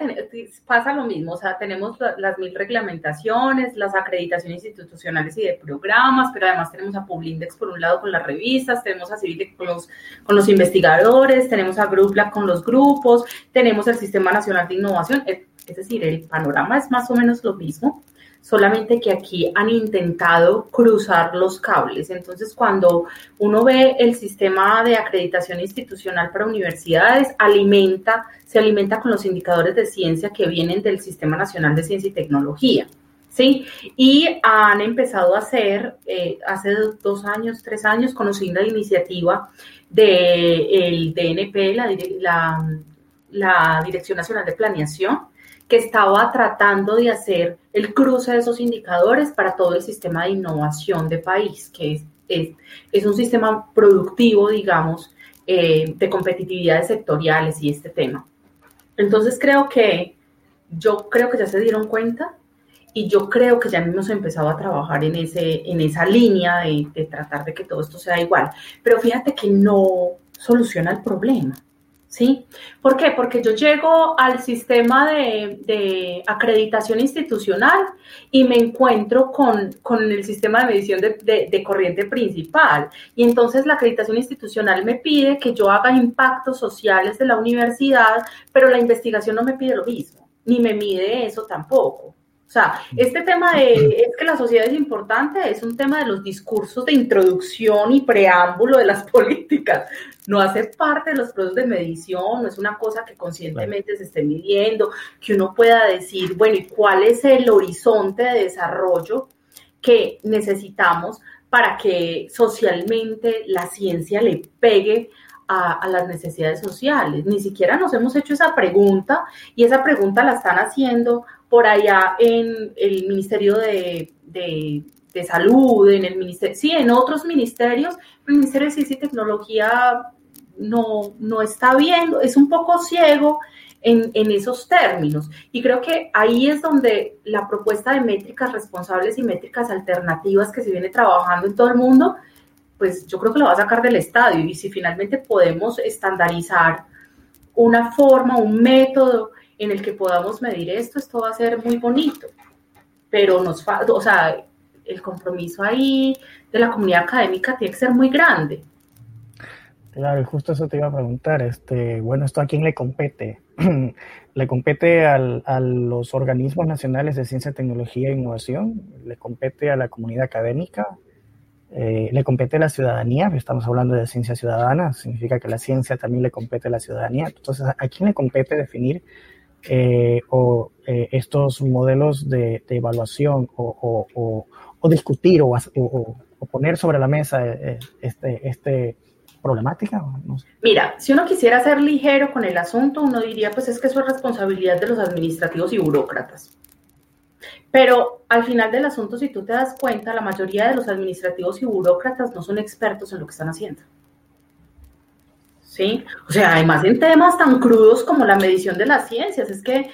pasa lo mismo, o sea, tenemos las mil reglamentaciones, las acreditaciones institucionales y de programas, pero además tenemos a Publindex por un lado con las revistas, tenemos a Civic con los, con los investigadores, tenemos a Grupla con los grupos, tenemos el Sistema Nacional de Innovación, es decir, el panorama es más o menos lo mismo solamente que aquí han intentado cruzar los cables. Entonces, cuando uno ve el sistema de acreditación institucional para universidades, alimenta, se alimenta con los indicadores de ciencia que vienen del Sistema Nacional de Ciencia y Tecnología. ¿sí? Y han empezado a hacer, eh, hace dos años, tres años, conocí la iniciativa del DNP, la, la, Dirección Nacional de Planeación, que estaba tratando de hacer el cruce de esos indicadores para todo el sistema de innovación de país, que es, es, es un sistema productivo, digamos, eh, de competitividades sectoriales y este tema. Entonces creo que yo creo que ya se dieron cuenta y yo creo que ya hemos empezado a trabajar en, ese, en esa línea de, de tratar de que todo esto sea igual. Pero fíjate que no soluciona el problema. ¿Sí? ¿Por qué? Porque yo llego al sistema de, acreditación institucional y me encuentro con, el sistema de medición de, de, corriente principal. Y entonces la acreditación institucional me pide que yo haga impactos sociales de la universidad, pero la investigación no me pide lo mismo, ni me mide eso tampoco. O sea, este tema de es que la sociedad es importante es un tema de los discursos de introducción y preámbulo de las (laughs) políticas. No hace parte de los procesos de medición, no es una cosa que conscientemente se esté midiendo, que uno pueda decir, bueno, ¿y cuál es el horizonte de desarrollo que necesitamos para que socialmente la ciencia le pegue a, las necesidades sociales. Ni siquiera nos hemos hecho esa pregunta y esa pregunta la están haciendo por allá en el Ministerio de, Salud, en el Ministerio, sí, en otros ministerios, el Ministerio de Ciencia y Tecnología no, no está viendo, es un poco ciego en, en, esos términos. Y creo que ahí es donde la propuesta de métricas responsables y métricas alternativas que se viene trabajando en todo el mundo, pues yo creo que lo va a sacar del estadio. Y si finalmente podemos estandarizar una forma, un método en el que podamos medir esto, esto va a ser muy bonito. Pero nos falta, o sea, el compromiso ahí de la comunidad académica tiene que ser muy grande. Claro, justo eso te iba a preguntar. Este, bueno, ¿esto a quién le compete? (clears throat) ¿Le compete a los organismos nacionales de ciencia, tecnología e innovación? ¿Le compete a la comunidad académica? Eh, ¿Le compete a la ciudadanía? Estamos hablando de ciencia ciudadana, significa que la ciencia también le compete a la ciudadanía. Entonces, ¿a quién le compete definir eh, o, eh, estos modelos de, evaluación o, discutir o, poner sobre la mesa eh, este, este problemática? Mira, si uno quisiera ser ligero con el asunto, uno diría, pues es que eso es responsabilidad de los administrativos y burócratas. Pero al final del asunto, si tú te das cuenta, la mayoría de los administrativos y burócratas no son expertos en lo que están haciendo. ¿Sí? O sea, además en temas tan crudos como la medición de las ciencias, es que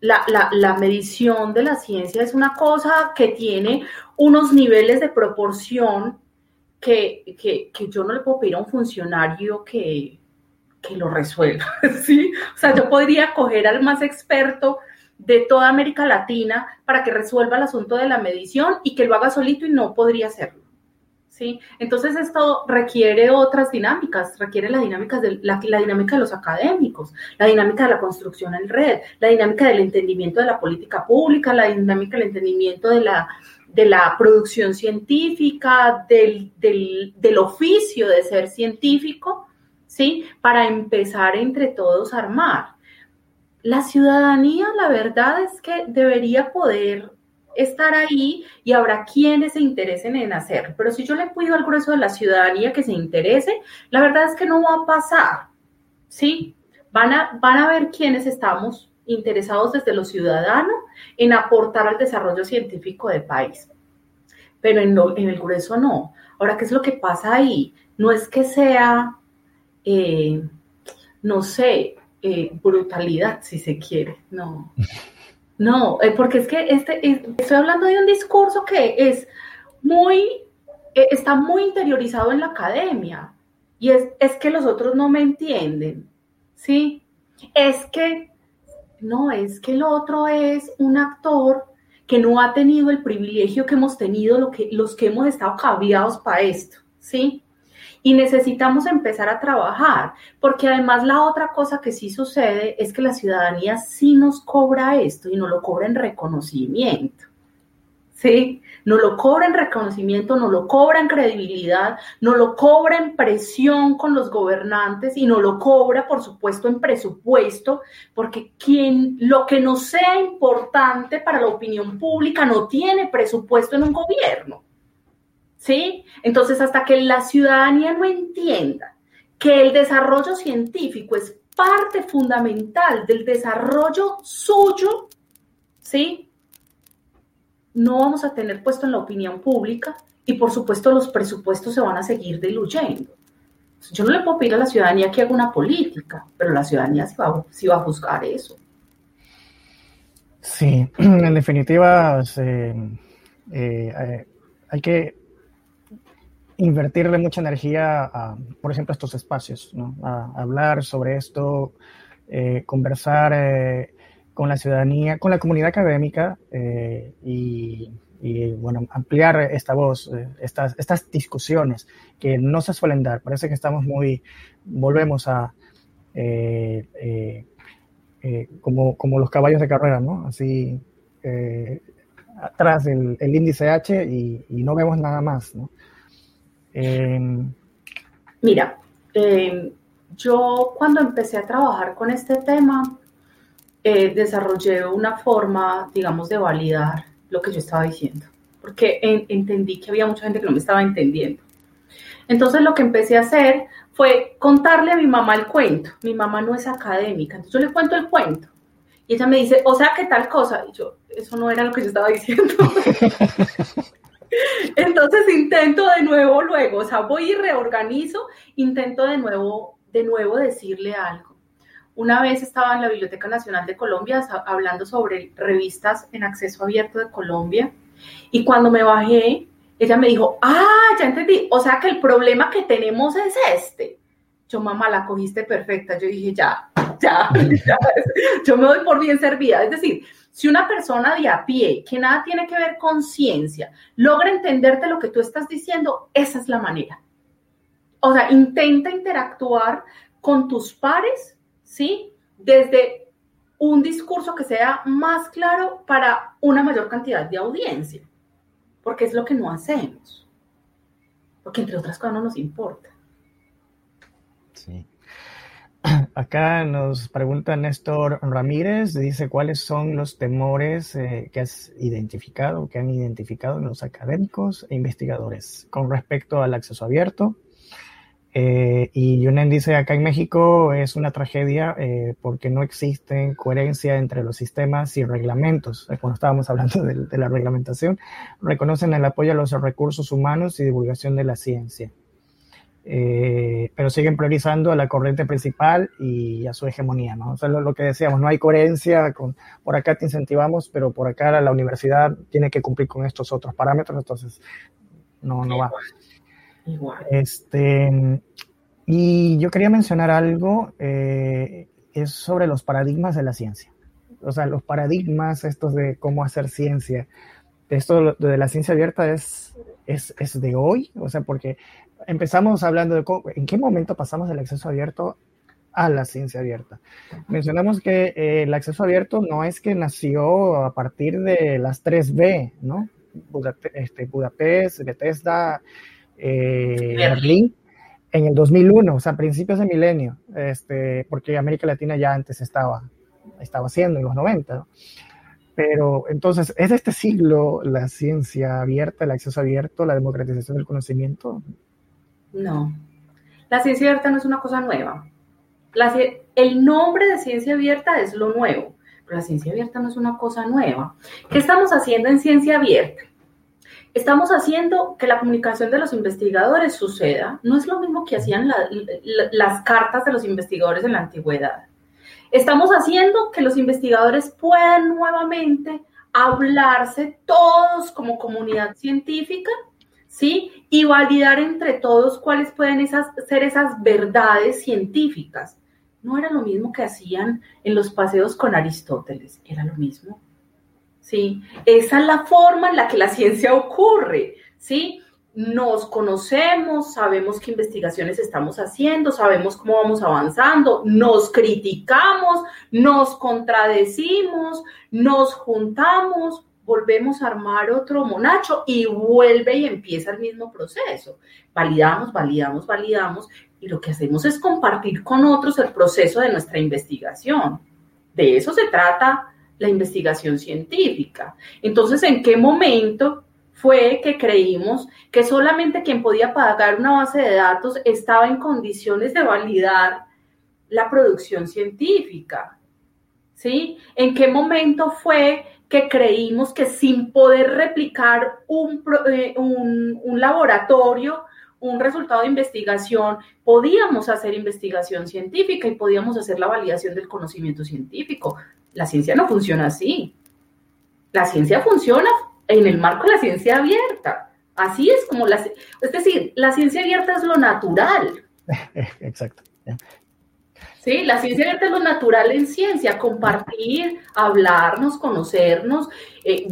la, medición de la ciencia es una cosa que tiene unos niveles de proporción que, yo no le puedo pedir a un funcionario que, que lo resuelva, (laughs) ¿sí? O sea, yo podría coger al más experto de toda América Latina para que resuelva el asunto de la medición y que lo haga solito y no podría hacerlo. Entonces esto requiere otras dinámicas, requiere la dinámica de, la, dinámica de los académicos, la dinámica de la construcción en red, la dinámica del entendimiento de la política pública, la dinámica del entendimiento de la, de la producción científica, del, del oficio de ser científico, ¿sí? Para empezar entre todos a armar. La ciudadanía, la verdad es que debería poder estar ahí y habrá quienes se interesen en hacerlo. Pero si yo le pido al grueso de la ciudadanía que se interese, la verdad es que no va a pasar. ¿Sí? Van a, van a ver quiénes estamos interesados desde lo ciudadano en aportar al desarrollo científico del país. Pero en, en el grueso no. Ahora, ¿qué es lo que pasa ahí? No es que sea, eh, no sé, eh, brutalidad, si se quiere, no. (laughs) No, eh, porque es que este, estoy hablando de un discurso que es muy, eh, está muy interiorizado en la academia. Y es, es que los otros no me entienden, ¿sí? Es que, no, es que el otro es un actor que no ha tenido el privilegio que hemos tenido lo que, los que hemos estado caviados para esto, ¿sí? Y necesitamos empezar a trabajar, porque además la otra cosa que sí sucede es que la ciudadanía sí nos cobra esto y no lo cobra en reconocimiento. ¿sí? No lo cobra en reconocimiento, no lo cobra en credibilidad, no lo cobra en presión con los gobernantes y no lo cobra, por supuesto, en presupuesto, porque quien lo que no sea importante para la opinión pública no tiene presupuesto en un gobierno. ¿Sí? Entonces, hasta que la ciudadanía no entienda que el desarrollo científico es parte fundamental del desarrollo suyo, ¿sí? no vamos a tener puesto en la opinión pública y por supuesto los presupuestos se van a seguir diluyendo. Yo no le puedo pedir a la ciudadanía que haga una política, pero la ciudadanía sí va, va a juzgar eso. Sí, (clears throat) en definitiva, eh, eh, hay que invertirle mucha energía a, por ejemplo, estos espacios, ¿no? a, hablar sobre esto, eh, conversar con la ciudadanía, con la comunidad académica eh, y, bueno, ampliar esta voz, eh, estas, estas discusiones que no se suelen dar. Parece que estamos muy, volvemos a, eh, como, como los caballos de carrera, ¿no? Así, atrás el, índice H y, y, no vemos nada más, ¿no? Em, Mira, yo cuando empecé a trabajar con este tema, eh, desarrollé una forma, digamos, de validar lo que yo estaba diciendo, porque entendí que había mucha gente que no me estaba entendiendo. Entonces lo que empecé a hacer fue contarle a mi mamá el cuento. Mi mamá no es académica, entonces yo le cuento el cuento. Y ella me dice, o sea, ¿qué tal cosa? Y yo, eso no era lo que yo estaba diciendo. (laughs) Entonces intento de nuevo luego, o sea, voy y reorganizo, intento de nuevo, de nuevo decirle algo. Una vez estaba en la Biblioteca Nacional de Colombia hablando sobre revistas en acceso abierto de Colombia y cuando me bajé, ella me dijo, ah, ya entendí, o sea que el problema que tenemos es este. Yo, mamá, la cogiste perfecta. Yo dije, ya, ya, (laughs) ya, yo me doy por bien servida. Es decir, si una persona de a pie, que nada tiene que ver con ciencia, logra entenderte lo que tú estás diciendo, esa es la manera. O sea, intenta interactuar con tus pares ¿sí? Desde un discurso que sea más claro para una mayor cantidad de audiencia, porque es lo que no hacemos, porque entre otras cosas no nos importa. Sí. (clears throat) Acá nos pregunta Néstor Ramírez, dice cuáles son los temores eh, que has identificado, que han identificado en los académicos e investigadores con respecto al acceso abierto, eh, y Yunen dice, acá en México es una tragedia eh, porque no existe coherencia entre los sistemas y reglamentos. Cuando estábamos hablando de, la reglamentación, reconocen el apoyo a los recursos humanos y divulgación de la ciencia. Pero siguen priorizando a la corriente principal y a su hegemonía, ¿no? O sea, lo, que decíamos, no hay coherencia, con, por acá te incentivamos, pero por acá la universidad tiene que cumplir con estos otros parámetros, entonces no, no va. Este, y yo quería mencionar algo, eh, es sobre los paradigmas de la ciencia. O sea, los paradigmas estos de cómo hacer ciencia. Esto de la ciencia abierta es, es, es de hoy, o sea, porque empezamos hablando de cómo, en qué momento pasamos del acceso abierto a la ciencia abierta. Mencionamos que eh, el acceso abierto no es que nació a partir de las 3B, ¿no? Budapest, este, Budapest Bethesda, eh, Berlín en el 2001, o sea, principios de milenio, este, porque América Latina ya antes estaba, estaba haciendo en los 90. Pero entonces, ¿es de este siglo la ciencia abierta, el acceso abierto, la democratización del conocimiento? No, la ciencia abierta no es una cosa nueva. el nombre de ciencia abierta es lo nuevo, pero la ciencia abierta no es una cosa nueva. ¿Qué estamos haciendo en ciencia abierta? Estamos haciendo que la comunicación de los investigadores suceda. No es lo mismo que hacían las cartas de los investigadores en la antigüedad. Estamos haciendo que los investigadores puedan nuevamente hablarse todos como comunidad científica, ¿sí? Y validar entre todos cuáles pueden ser esas verdades científicas. No era lo mismo que hacían en los paseos con Aristóteles, era lo mismo ¿sí? Esa es la forma en la que la ciencia ocurre, ¿sí? Nos conocemos, sabemos qué investigaciones estamos haciendo, sabemos cómo vamos avanzando, nos criticamos, nos contradecimos, nos juntamos. Volvemos a armar otro monacho y vuelve y empieza el mismo proceso. Validamos, validamos, validamos y lo que hacemos es compartir con otros el proceso de nuestra investigación. De eso se trata la investigación científica. Entonces, ¿en qué momento fue que creímos que solamente quien podía pagar una base de datos estaba en condiciones de validar la producción científica? ¿Sí? ¿En qué momento fue que creímos que sin poder replicar un, eh, un, un laboratorio, un resultado de investigación, podíamos hacer investigación científica y podíamos hacer la validación del conocimiento científico. La ciencia no funciona así. La ciencia funciona en el marco de la ciencia abierta. Así es como la... Es decir, la ciencia abierta es lo natural. (laughs) Exacto. Sí, la ciencia es lo natural en ciencia, compartir, hablarnos, conocernos, eh,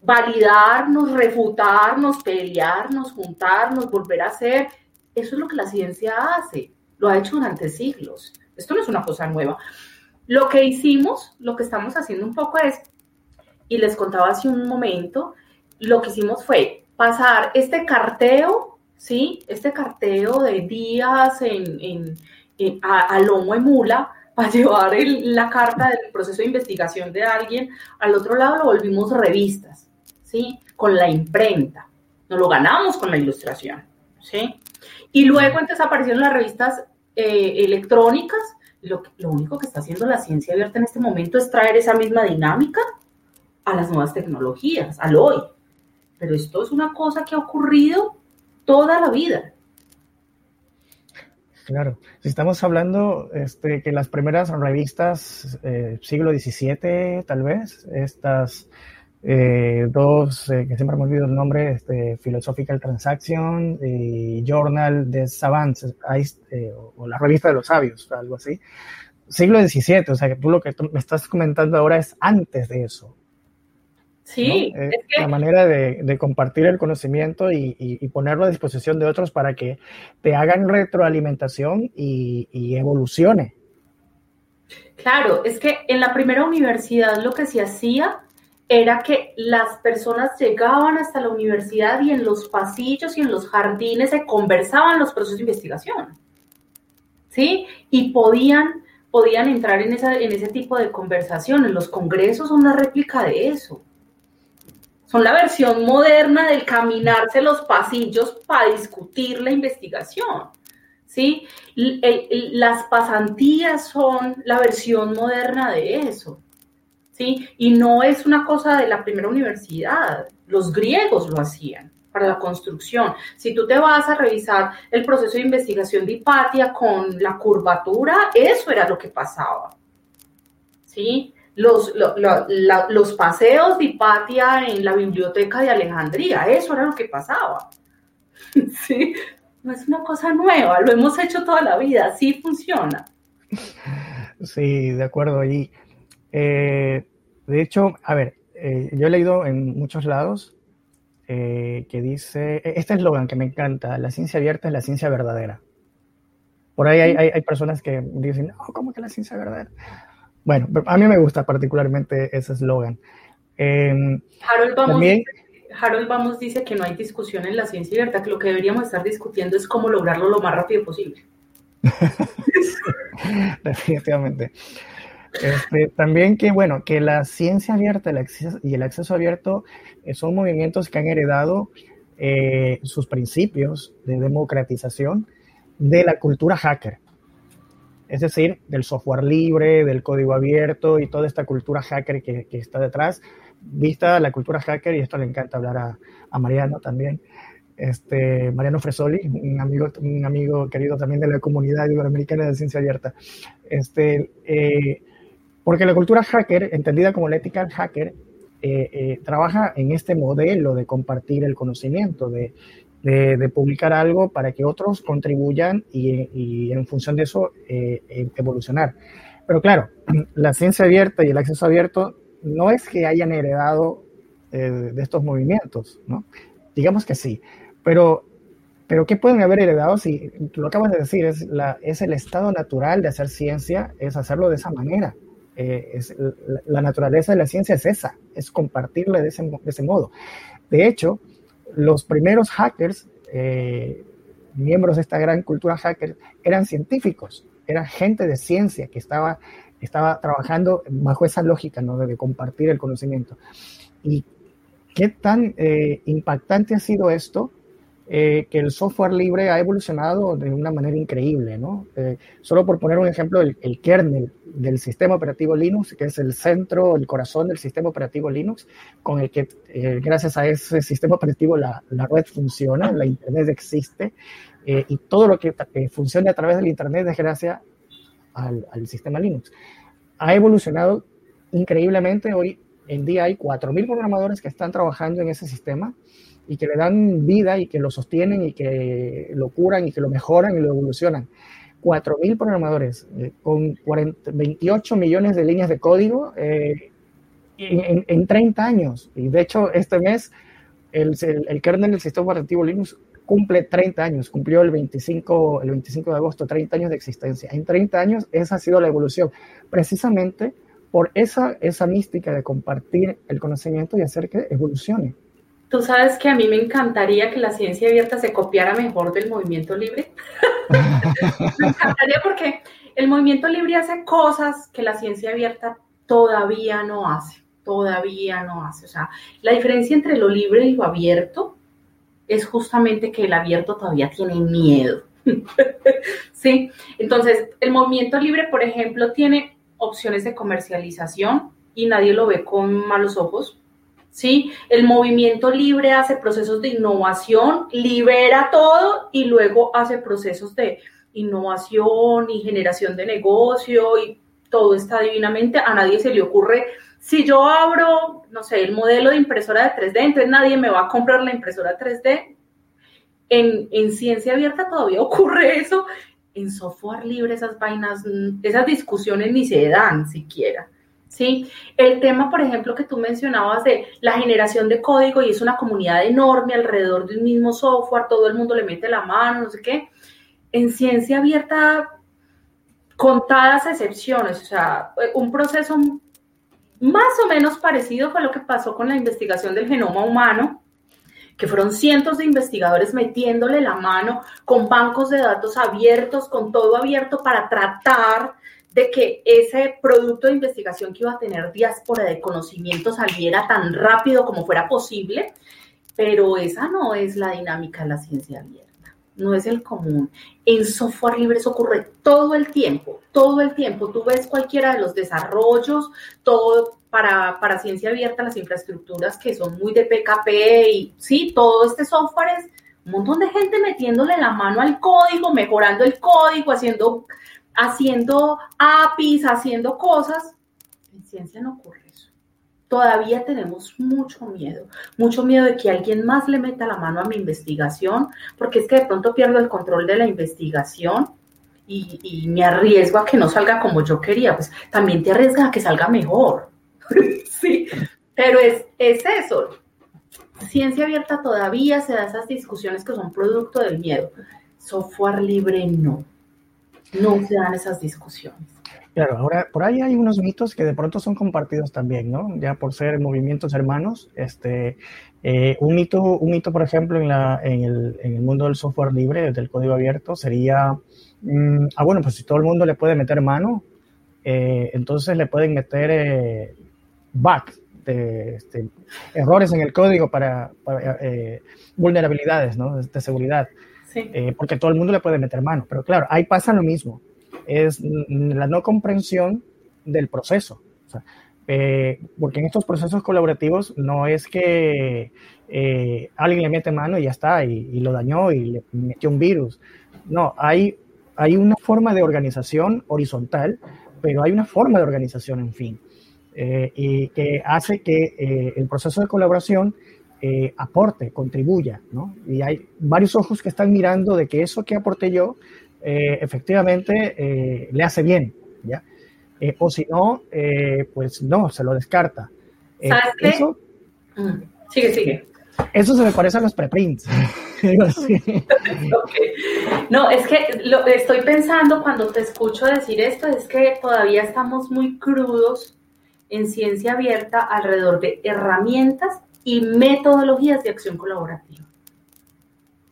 validarnos, refutarnos, pelearnos, juntarnos, volver a hacer. Eso es lo que la ciencia hace, lo ha hecho durante siglos. Esto no es una cosa nueva. Lo que hicimos, lo que estamos haciendo un poco es, y les contaba hace un momento, lo que hicimos fue pasar este carteo, ¿sí? Este carteo de días en, a, lomo y mula para (laughs) llevar la carta del proceso de investigación de alguien. Al otro lado lo volvimos revistas, ¿sí? Con la imprenta. Nos lo ganamos con la ilustración, ¿sí? Y luego entonces aparecieron las revistas eh, electrónicas. Lo, lo único que está haciendo la ciencia abierta en este momento es traer esa misma dinámica a las nuevas tecnologías, al hoy. Pero esto es una cosa que ha ocurrido toda la vida. Claro, si estamos hablando este, que las primeras revistas eh, siglo XVII, tal vez, estas eh, dos, eh, que siempre me olvido el nombre, este, Philosophical Transaction y Journal de Savants, eh, o la revista de los sabios, algo así. Siglo XVII, o sea que tú lo que me estás comentando ahora es antes de eso. Sí, es la manera de, compartir el conocimiento y, ponerlo a disposición de otros para que te hagan retroalimentación y, evolucione. Claro, es que en la primera universidad lo que se hacía era que las personas llegaban hasta la universidad y en los pasillos y en los jardines se conversaban los procesos de investigación. ¿Sí? Y podían, podían entrar en, esa, en ese tipo de conversaciones. Los congresos son una réplica de eso son la versión moderna del caminarse los pasillos para discutir la investigación. ¿sí? las pasantías son la versión moderna de eso. ¿sí? Y no es una cosa de la primera universidad. Los griegos lo hacían para la construcción. Si tú te vas a revisar el proceso de investigación de Hipatia con la curvatura, eso era lo que pasaba. ¿Sí? Los, los paseos de Hipatia en la biblioteca de Alejandría, eso era lo que pasaba. (laughs) Sí, no es una cosa nueva, lo hemos hecho toda la vida, sí funciona. Sí, de acuerdo. Y eh, de hecho, a ver, eh, yo he leído en muchos lados eh, que dice, e-, este eslogan que me encanta, la ciencia abierta es la ciencia verdadera. Por ahí hay, hay personas que dicen, oh, ¿cómo que la ciencia verdadera? Bueno, a mí me gusta particularmente ese eslogan. Em, Harold, Vamos, dice que no hay discusión en la ciencia abierta, que lo que deberíamos estar discutiendo es cómo lograrlo lo más rápido posible. (laughs) Definitivamente. Este, también que, bueno, que la ciencia abierta y el acceso abierto eh, son movimientos que han heredado eh, sus principios de democratización de la cultura hacker es decir, del software libre, del código abierto y toda esta cultura hacker que, está detrás. Vista la cultura hacker, y esto le encanta hablar a, Mariano también, este, Mariano Fresoli, un amigo, un amigo querido también de la comunidad iberoamericana de ciencia abierta. Este, eh, porque la cultura hacker, entendida como la ética hacker, eh, eh, trabaja en este modelo de compartir el conocimiento, de, de, publicar algo para que otros contribuyan y, en función de eso eh, eh, evolucionar. Pero claro, (clears throat) la ciencia abierta y el acceso abierto no es que hayan heredado eh, de estos movimientos, ¿no? Digamos que sí, pero, pero ¿qué pueden haber heredado si lo acabas de decir? Es, la, es el estado natural de hacer ciencia, es hacerlo de esa manera. es, la, naturaleza de la ciencia es esa, es compartirla de ese, de ese modo. De hecho, los primeros hackers, miembros de esta gran cultura hacker, eran científicos, era gente de ciencia que estaba, estaba trabajando bajo esa lógica ¿no? de compartir el conocimiento. Y qué tan eh, impactante ha sido esto, eh, que el software libre ha evolucionado de una manera increíble, ¿no? Eh, solo por poner un ejemplo, el, el, kernel del sistema operativo Linux, que es el centro, el corazón del sistema operativo Linux, con el que gracias a ese sistema operativo la, la red funciona, la Internet existe, eh, y todo lo que eh, funcione a través del Internet es gracias al, al, sistema Linux. Ha evolucionado increíblemente. Hoy en día hay 4.000 programadores que están trabajando en ese sistema y que le dan vida y que lo sostienen y que lo curan y que lo mejoran y lo evolucionan. 4.000 programadores eh, con 40, 28 millones de líneas de código eh, en, en, 30 años. Y de hecho, este mes el, el, el kernel del sistema operativo Linux cumple 30 años, cumplió el 25, el 25 de agosto, 30 años de existencia. En 30 años esa ha sido la evolución, precisamente por esa, esa mística de compartir el conocimiento y hacer que evolucione. Tú sabes que a mí me encantaría que la ciencia abierta se copiara mejor del movimiento libre. (laughs) me encantaría porque el movimiento libre hace cosas que la ciencia abierta todavía no hace, todavía no hace. O sea, la diferencia entre lo libre y lo abierto es justamente que el abierto todavía tiene miedo. (laughs) sí, entonces el movimiento libre, por ejemplo, tiene opciones de comercialización y nadie lo ve con malos ojos. Sí, el movimiento libre hace procesos de innovación, libera todo y luego hace procesos de innovación y generación de negocio y todo está divinamente. A nadie se le ocurre si yo abro, no sé, el modelo de impresora de 3D, entonces nadie me va a comprar la impresora 3D. En, en ciencia abierta todavía ocurre eso. En software libre esas vainas, esas discusiones ni se dan siquiera. ¿Sí? El tema, por ejemplo, que tú mencionabas de la generación de código y es una comunidad enorme alrededor de un mismo software, todo el mundo le mete la mano, no sé qué. En ciencia abierta, contadas excepciones, o sea, un proceso más o menos parecido fue lo que pasó con la investigación del genoma humano, que fueron cientos de investigadores metiéndole la mano con bancos de datos abiertos, con todo abierto para tratar de que ese producto de investigación que iba a tener diáspora de conocimiento saliera tan rápido como fuera posible, pero esa no es la dinámica de la ciencia abierta no es el común. En software libre eso ocurre todo el tiempo, todo el tiempo. Tú ves cualquiera de los desarrollos, todo para, para ciencia abierta, las infraestructuras que son muy de PKP y sí, todo este software es un montón de gente metiéndole la mano al código, mejorando el código, haciendo, haciendo APIs, haciendo cosas. En ciencia no ocurre todavía tenemos mucho miedo, mucho miedo de que alguien más le meta la mano a mi investigación, porque es que de pronto pierdo el control de la investigación y, me arriesgo a que no salga como yo quería, pues también te arriesgas a que salga mejor. (laughs) sí, pero es, es eso. Ciencia abierta todavía se da esas discusiones que son producto del miedo. Software libre no. No se dan esas discusiones. Claro, ahora por ahí hay unos mitos que de pronto son compartidos también, ¿no? Ya por ser movimientos hermanos, este, eh, un mito, un mito, por ejemplo, en, la, en, el, en el mundo del software libre, del código abierto, sería, mm, ah, bueno, pues si todo el mundo le puede meter mano, eh, entonces le pueden meter eh, de, este, errores en el código para, para eh, vulnerabilidades, ¿no? De, seguridad. Sí. porque todo el mundo le puede meter mano, pero claro, ahí pasa lo mismo es la no comprensión del proceso. Eh, porque en estos procesos colaborativos no es que eh, alguien le mete mano y ya está, y, lo dañó y le metió un virus. No, hay, hay una forma de organización horizontal, pero hay una forma de organización, en fin, eh, y que hace que el proceso de colaboración aporte, contribuya, ¿no? Y hay varios ojos que están mirando de que eso que aporté yo eh, efectivamente eh, le hace bien, ¿ya? Eh, o si no, pues no, se lo descarta. ¿Sabes qué? Eso, mm, sigue, sigue. Eso se me parece a los preprints. (laughs) (laughs) No, es que lo que estoy pensando cuando te escucho decir esto es que todavía estamos muy crudos en ciencia abierta alrededor de herramientas y metodologías de acción colaborativa.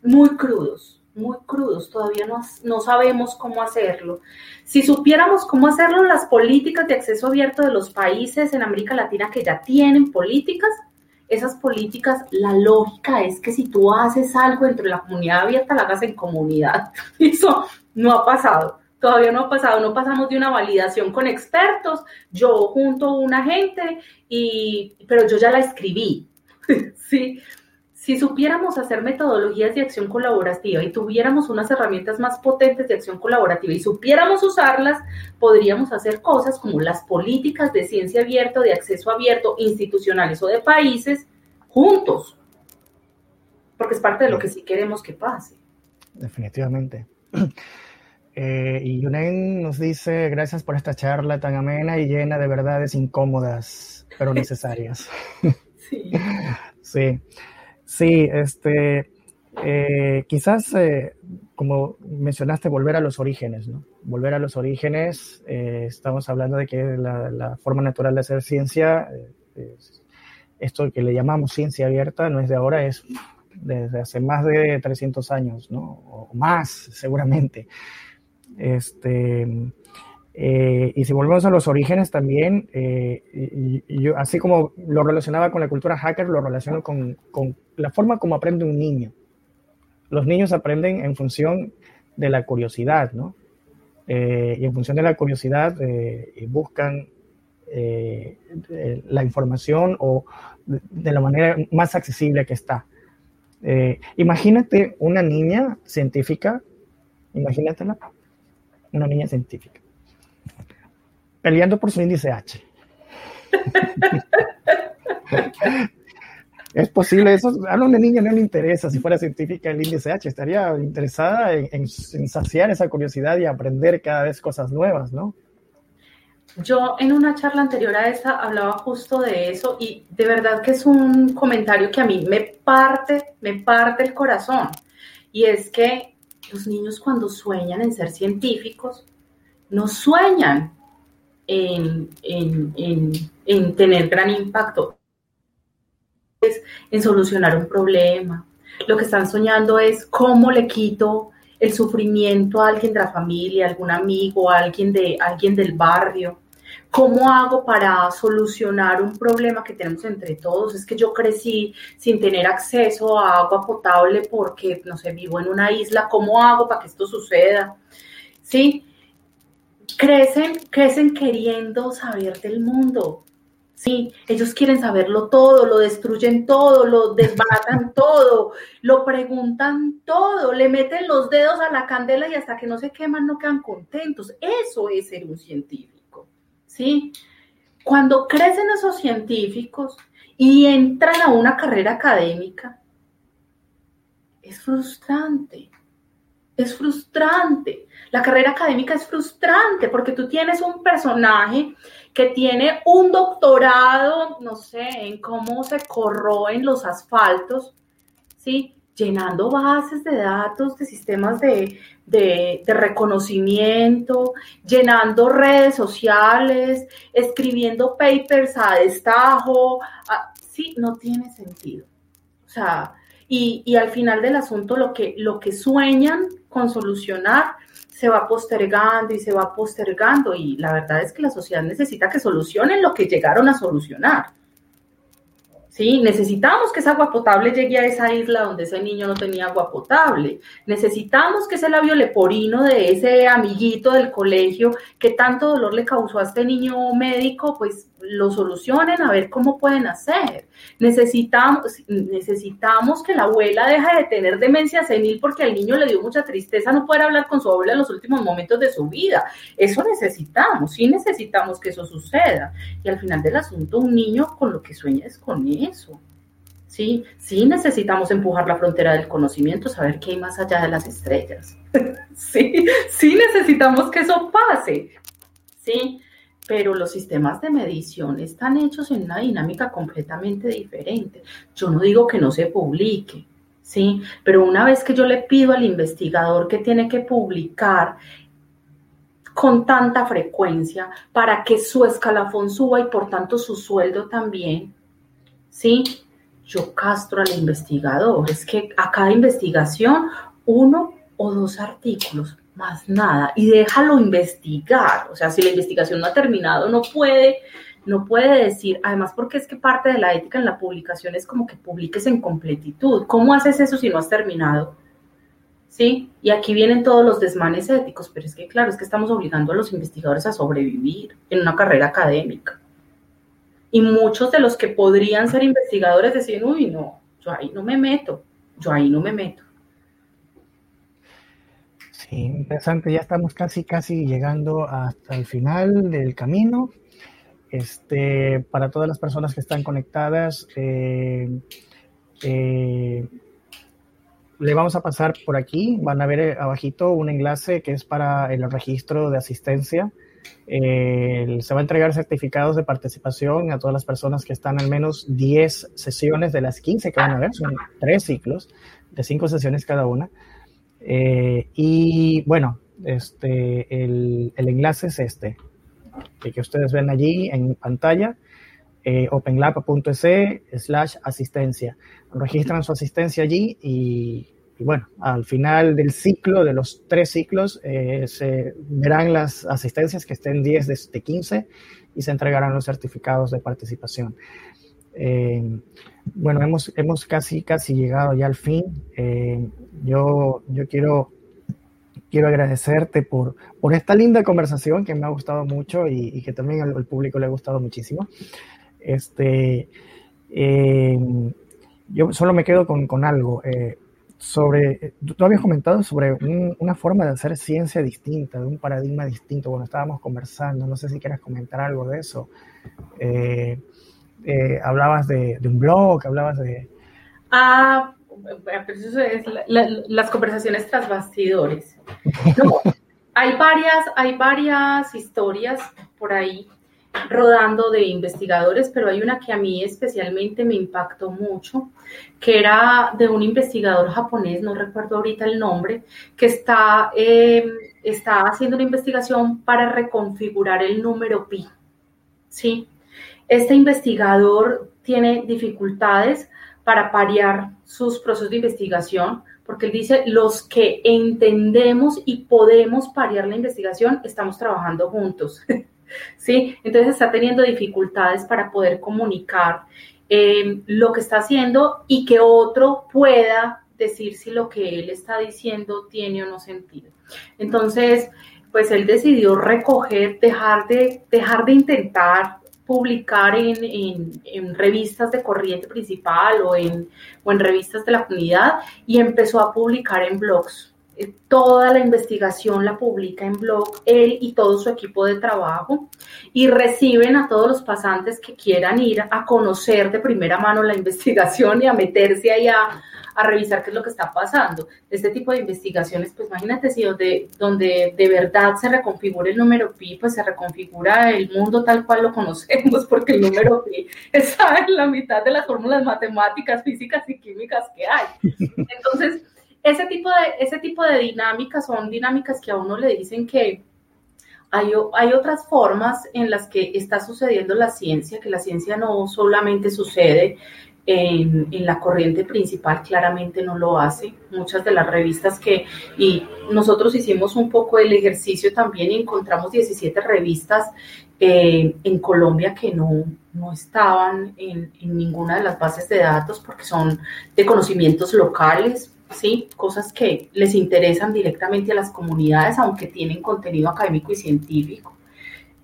Muy crudos, muy crudos, todavía no, no sabemos cómo hacerlo. Si supiéramos cómo hacerlo, las políticas de acceso abierto de los países en América Latina que ya tienen políticas, esas políticas, la lógica es que si tú haces algo dentro de la comunidad abierta, la hagas en comunidad. (laughs) Eso no ha pasado. Todavía no ha pasado, no pasamos de una validación con expertos, yo junto a una gente, y, pero yo ya la escribí. (laughs) sí. Si supiéramos hacer metodologías de acción colaborativa y tuviéramos unas herramientas más potentes de acción colaborativa y supiéramos usarlas, podríamos hacer cosas como las políticas de ciencia abierta, de acceso abierto, institucionales o de países, juntos. Porque es parte de lo que sí queremos que pase. Definitivamente. (clears throat) Eh, y Yunen nos dice, gracias por esta charla tan amena y llena de verdades incómodas, pero necesarias. (laughs) Sí. sí. Este, eh, quizás, eh, como mencionaste, volver a los orígenes, ¿no? Volver a los orígenes, eh, estamos hablando de que la, forma natural de hacer ciencia, esto que le llamamos ciencia abierta, no es de ahora, es desde hace más de 300 años, ¿no? O más, seguramente. Este, eh, y si volvemos a los orígenes también, eh, yo, así como lo relacionaba con la cultura hacker, lo relaciono con, la forma como aprende un niño. Los niños aprenden en función de la curiosidad, ¿no? Eh, y en función de la curiosidad buscan la información o de, la manera más accesible que está. imagínate una niña científica, imagínatela, una niña científica peleando por su índice H. es posible eso. A una niña no le interesa si fuera científica el índice H, estaría interesada en, saciar esa curiosidad y aprender cada vez cosas nuevas, ¿no? Yo en una charla anterior a esa hablaba justo de eso y de verdad que es un comentario que a mí me parte, me parte el corazón. Y es que los niños cuando sueñan en ser científicos, no sueñan en, tener gran impacto, es en solucionar un problema. Lo que están soñando es cómo le quito el sufrimiento a alguien de la familia, a algún amigo, a alguien, de, alguien del barrio. ¿Cómo hago para solucionar un problema que tenemos entre todos? Es que yo crecí sin tener acceso a agua potable porque, no sé, vivo en una isla. ¿Cómo hago para que esto suceda? ¿Sí? Crecen, crecen queriendo saber del mundo. Sí, ellos quieren saberlo todo, lo destruyen todo, lo desbaratan (laughs) todo, lo preguntan todo, le meten los dedos a la candela y hasta que no se queman no quedan contentos. Eso es ser un científico. ¿Sí? Cuando crecen esos científicos y entran a una carrera académica, es frustrante es frustrante. La carrera académica es frustrante porque tú tienes un personaje que tiene un doctorado, no sé, en cómo se corroen los asfaltos, ¿sí? Llenando bases de datos, de sistemas de, reconocimiento, llenando redes sociales, escribiendo papers a destajo. sí, no tiene sentido. O sea, y, y, al final del asunto lo que, lo que sueñan con solucionar, se va postergando y se va postergando y la verdad es que la sociedad necesita que solucionen lo que llegaron a solucionar. Sí, necesitamos que esa agua potable llegue a esa isla donde ese niño no tenía agua potable. Necesitamos que ese labio leporino de ese amiguito del colegio que tanto dolor le causó a este niño médico, pues lo solucionen a ver cómo pueden hacer. Necesitamos, necesitamos que la abuela deje de tener demencia senil porque al niño le dio mucha tristeza no poder hablar con su abuela en los últimos momentos de su vida. Eso necesitamos, sí necesitamos que eso suceda. Y al final del asunto, un niño con lo que sueña es con eso. Sí, sí necesitamos empujar la frontera del conocimiento, saber qué hay más allá de las estrellas. (laughs) sí, sí necesitamos que eso pase. Sí, pero los sistemas de medición están hechos en una dinámica completamente diferente. Yo no digo que no se publique, ¿sí? Pero una vez que yo le pido al investigador que tiene que publicar con tanta frecuencia para que su escalafón suba y por tanto su sueldo también, ¿sí? Yo castro al investigador. Es que a cada investigación uno o dos artículos, más nada, y déjalo investigar. O sea, si la investigación no ha terminado, no puede no puede decir, además porque es que parte de la ética en la publicación es como que publiques en completitud. ¿Cómo haces eso si no has terminado? ¿Sí? Y aquí vienen todos los desmanes éticos, pero es que claro, es que estamos obligando a los investigadores a sobrevivir en una carrera académica. Y muchos de los que podrían ser investigadores decían, uy, no, yo ahí no me meto, yo ahí no me meto. Sí, interesante, ya estamos casi, casi llegando hasta el final del camino. Este, para todas las personas que están conectadas, eh, eh, le vamos a pasar por aquí. Van a ver eh, abajito un enlace que es para el registro de asistencia. se va a entregar certificados de participación a todas las personas que están al menos 10 sesiones de las 15 que van a ver. Son tres ciclos de cinco sesiones cada una. Y bueno, este, el, el enlace es este que, ustedes ven allí en pantalla, eh, openlab.es slash asistencia. Registran su asistencia allí y, bueno, al final del ciclo, de los tres ciclos, eh, se verán las asistencias que estén 10 de, 15 y se entregarán los certificados de participación. Eh, bueno, hemos, hemos casi, casi llegado ya al fin. yo, yo quiero quiero agradecerte por, por esta linda conversación que me ha gustado mucho y, que también al, público le ha gustado muchísimo. Este, eh, yo solo me quedo con, con algo. Eh, sobre, tú habías comentado sobre una forma de hacer ciencia distinta, de un paradigma distinto. Bueno, estábamos conversando, no sé si quieres comentar algo de eso. Eh, hablabas de, de, un blog, hablabas de... Ah, eso es las conversaciones tras bastidores. (laughs) hay, varias, hay varias historias por ahí rodando de investigadores, pero hay una que a mí especialmente me impactó mucho, que era de un investigador japonés, no recuerdo ahorita el nombre, que está, em, está haciendo una investigación para reconfigurar el número pi. ¿sí? Este investigador tiene dificultades para parear sus procesos de investigación, porque él dice, los que entendemos y podemos parear la investigación, estamos trabajando juntos. (laughs) ¿Sí? Entonces está teniendo dificultades para poder comunicar eh, lo que está haciendo y que otro pueda decir si lo que él está diciendo tiene o no sentido. Entonces, pues él decidió recoger, dejar de, dejar de intentar publicar en, revistas de corriente principal o en, o en revistas de la comunidad y empezó a publicar en blogs. Eh, toda la investigación la publica en blog, él y todo su equipo de trabajo, y reciben a todos los pasantes que quieran ir a conocer de primera mano la (laughs) investigación y a meterse allá a revisar qué es lo que está pasando. Este tipo de investigaciones, pues imagínate si donde, donde de verdad se reconfigura el número pi, pues se reconfigura el mundo tal cual lo conocemos, (laughs) porque el número pi está en la mitad de las fórmulas matemáticas, físicas y químicas que hay. (laughs) Entonces, ese tipo de, ese tipo de dinámicas son dinámicas que a uno le dicen que hay, hay, otras formas en las que está sucediendo la ciencia, que la ciencia no solamente sucede en, la corriente principal claramente no lo hace. Muchas de las revistas que, y nosotros hicimos un poco el ejercicio también y encontramos 17 revistas eh, en Colombia que no, no estaban en, en, ninguna de las bases de datos porque son de conocimientos locales, ¿sí? cosas que les interesan directamente a las comunidades, aunque tienen contenido académico y científico.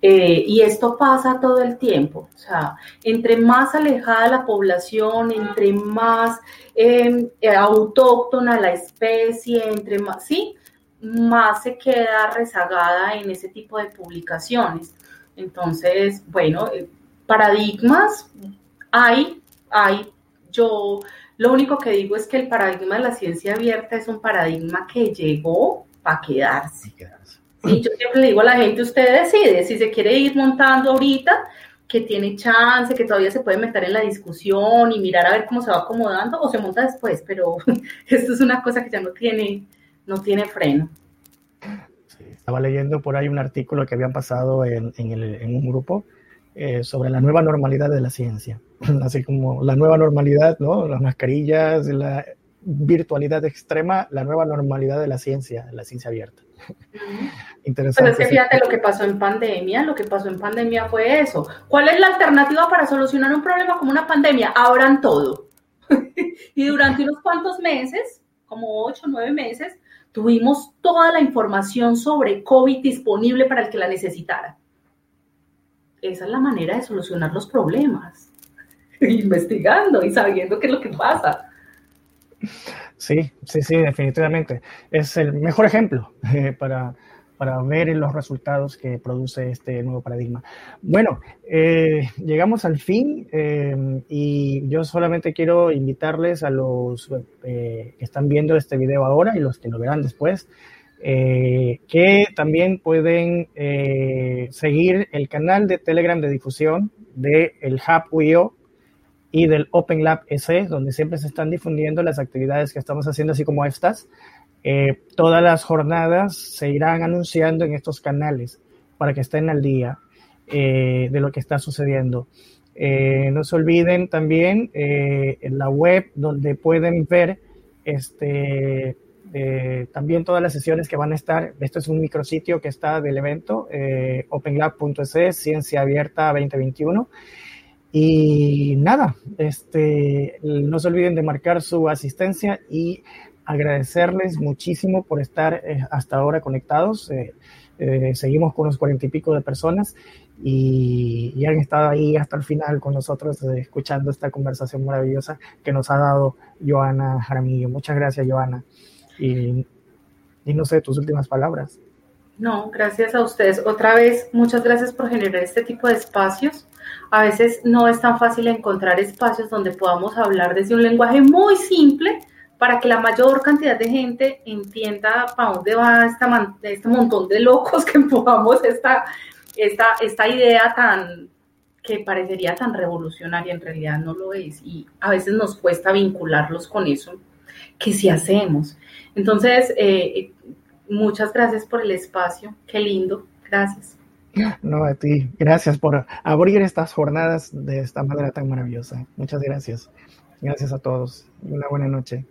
Eh, y esto pasa todo el tiempo, o sea, entre más alejada la población, entre más em, eh, autóctona la especie, entre más, sí, más se queda rezagada en ese tipo de publicaciones. Entonces, bueno, eh, paradigmas hay, hay, yo lo único que digo es que el paradigma de la ciencia abierta es un paradigma que llegó para quedarse. Sí, yo siempre le digo a la gente, usted decide si se quiere ir montando ahorita que tiene chance, que todavía se puede meter en la discusión y mirar a ver cómo se va acomodando o se monta después, pero (laughs) esto es una cosa que ya no tiene, no tiene freno. estaba leyendo por ahí un artículo que habían pasado en, en, un grupo eh, sobre la nueva normalidad de la ciencia, (laughs) así como la nueva normalidad, ¿no? Las mascarillas, la virtualidad extrema, la nueva normalidad de la ciencia, la ciencia abierta. Interesante. Pero es que fíjate lo que pasó en pandemia, lo que pasó en pandemia fue eso. ¿Cuál es la alternativa para solucionar un problema como una pandemia? Abran todo. (laughs) y durante unos cuantos meses, como ocho nueve meses, tuvimos toda la información sobre COVID disponible para el que la necesitara. Esa es la manera de solucionar los problemas. (laughs) Investigando y sabiendo qué es lo que pasa. Sí, sí, sí, definitivamente. Es el mejor ejemplo eh, para, para, ver los resultados que produce este nuevo paradigma. Bueno, eh, llegamos al fin eh, y yo solamente quiero invitarles a los que están viendo este video ahora y los que lo verán después, que también pueden seguir el canal de Telegram de difusión de el Hub y del Open Lab S, donde siempre se están difundiendo las actividades que estamos haciendo, así como estas. Eh, todas las jornadas se irán anunciando en estos canales para que estén al día eh, de lo que está sucediendo. Eh, no se olviden también en la web donde pueden ver este, también todas las sesiones que van a estar. Esto es un micrositio que está del evento, openlab.es, Ciencia Abierta 2021. Y nada, este, no se olviden de marcar su asistencia y agradecerles muchísimo por estar eh, hasta ahora conectados. Eh, eh, seguimos con unos cuarenta y pico de personas y, y, han estado ahí hasta el final con nosotros escuchando esta conversación maravillosa que nos ha dado Joana Jaramillo. Muchas gracias, Joana. Y, y no sé, tus últimas palabras. No, gracias a ustedes. Otra vez, muchas gracias por generar este tipo de espacios a veces no es tan fácil encontrar espacios donde podamos hablar desde un lenguaje muy simple para que la mayor cantidad de gente entienda para dónde va esta, este montón de locos que (laughs) empujamos esta, esta, esta idea tan que parecería tan revolucionaria, en realidad no lo es, y a veces nos cuesta vincularlos con eso que sí hacemos. Entonces, eh, muchas gracias por el espacio, qué lindo, gracias. No, a ti. Gracias por abrir estas jornadas de esta manera tan maravillosa. Muchas gracias. Gracias a todos. Una buena noche.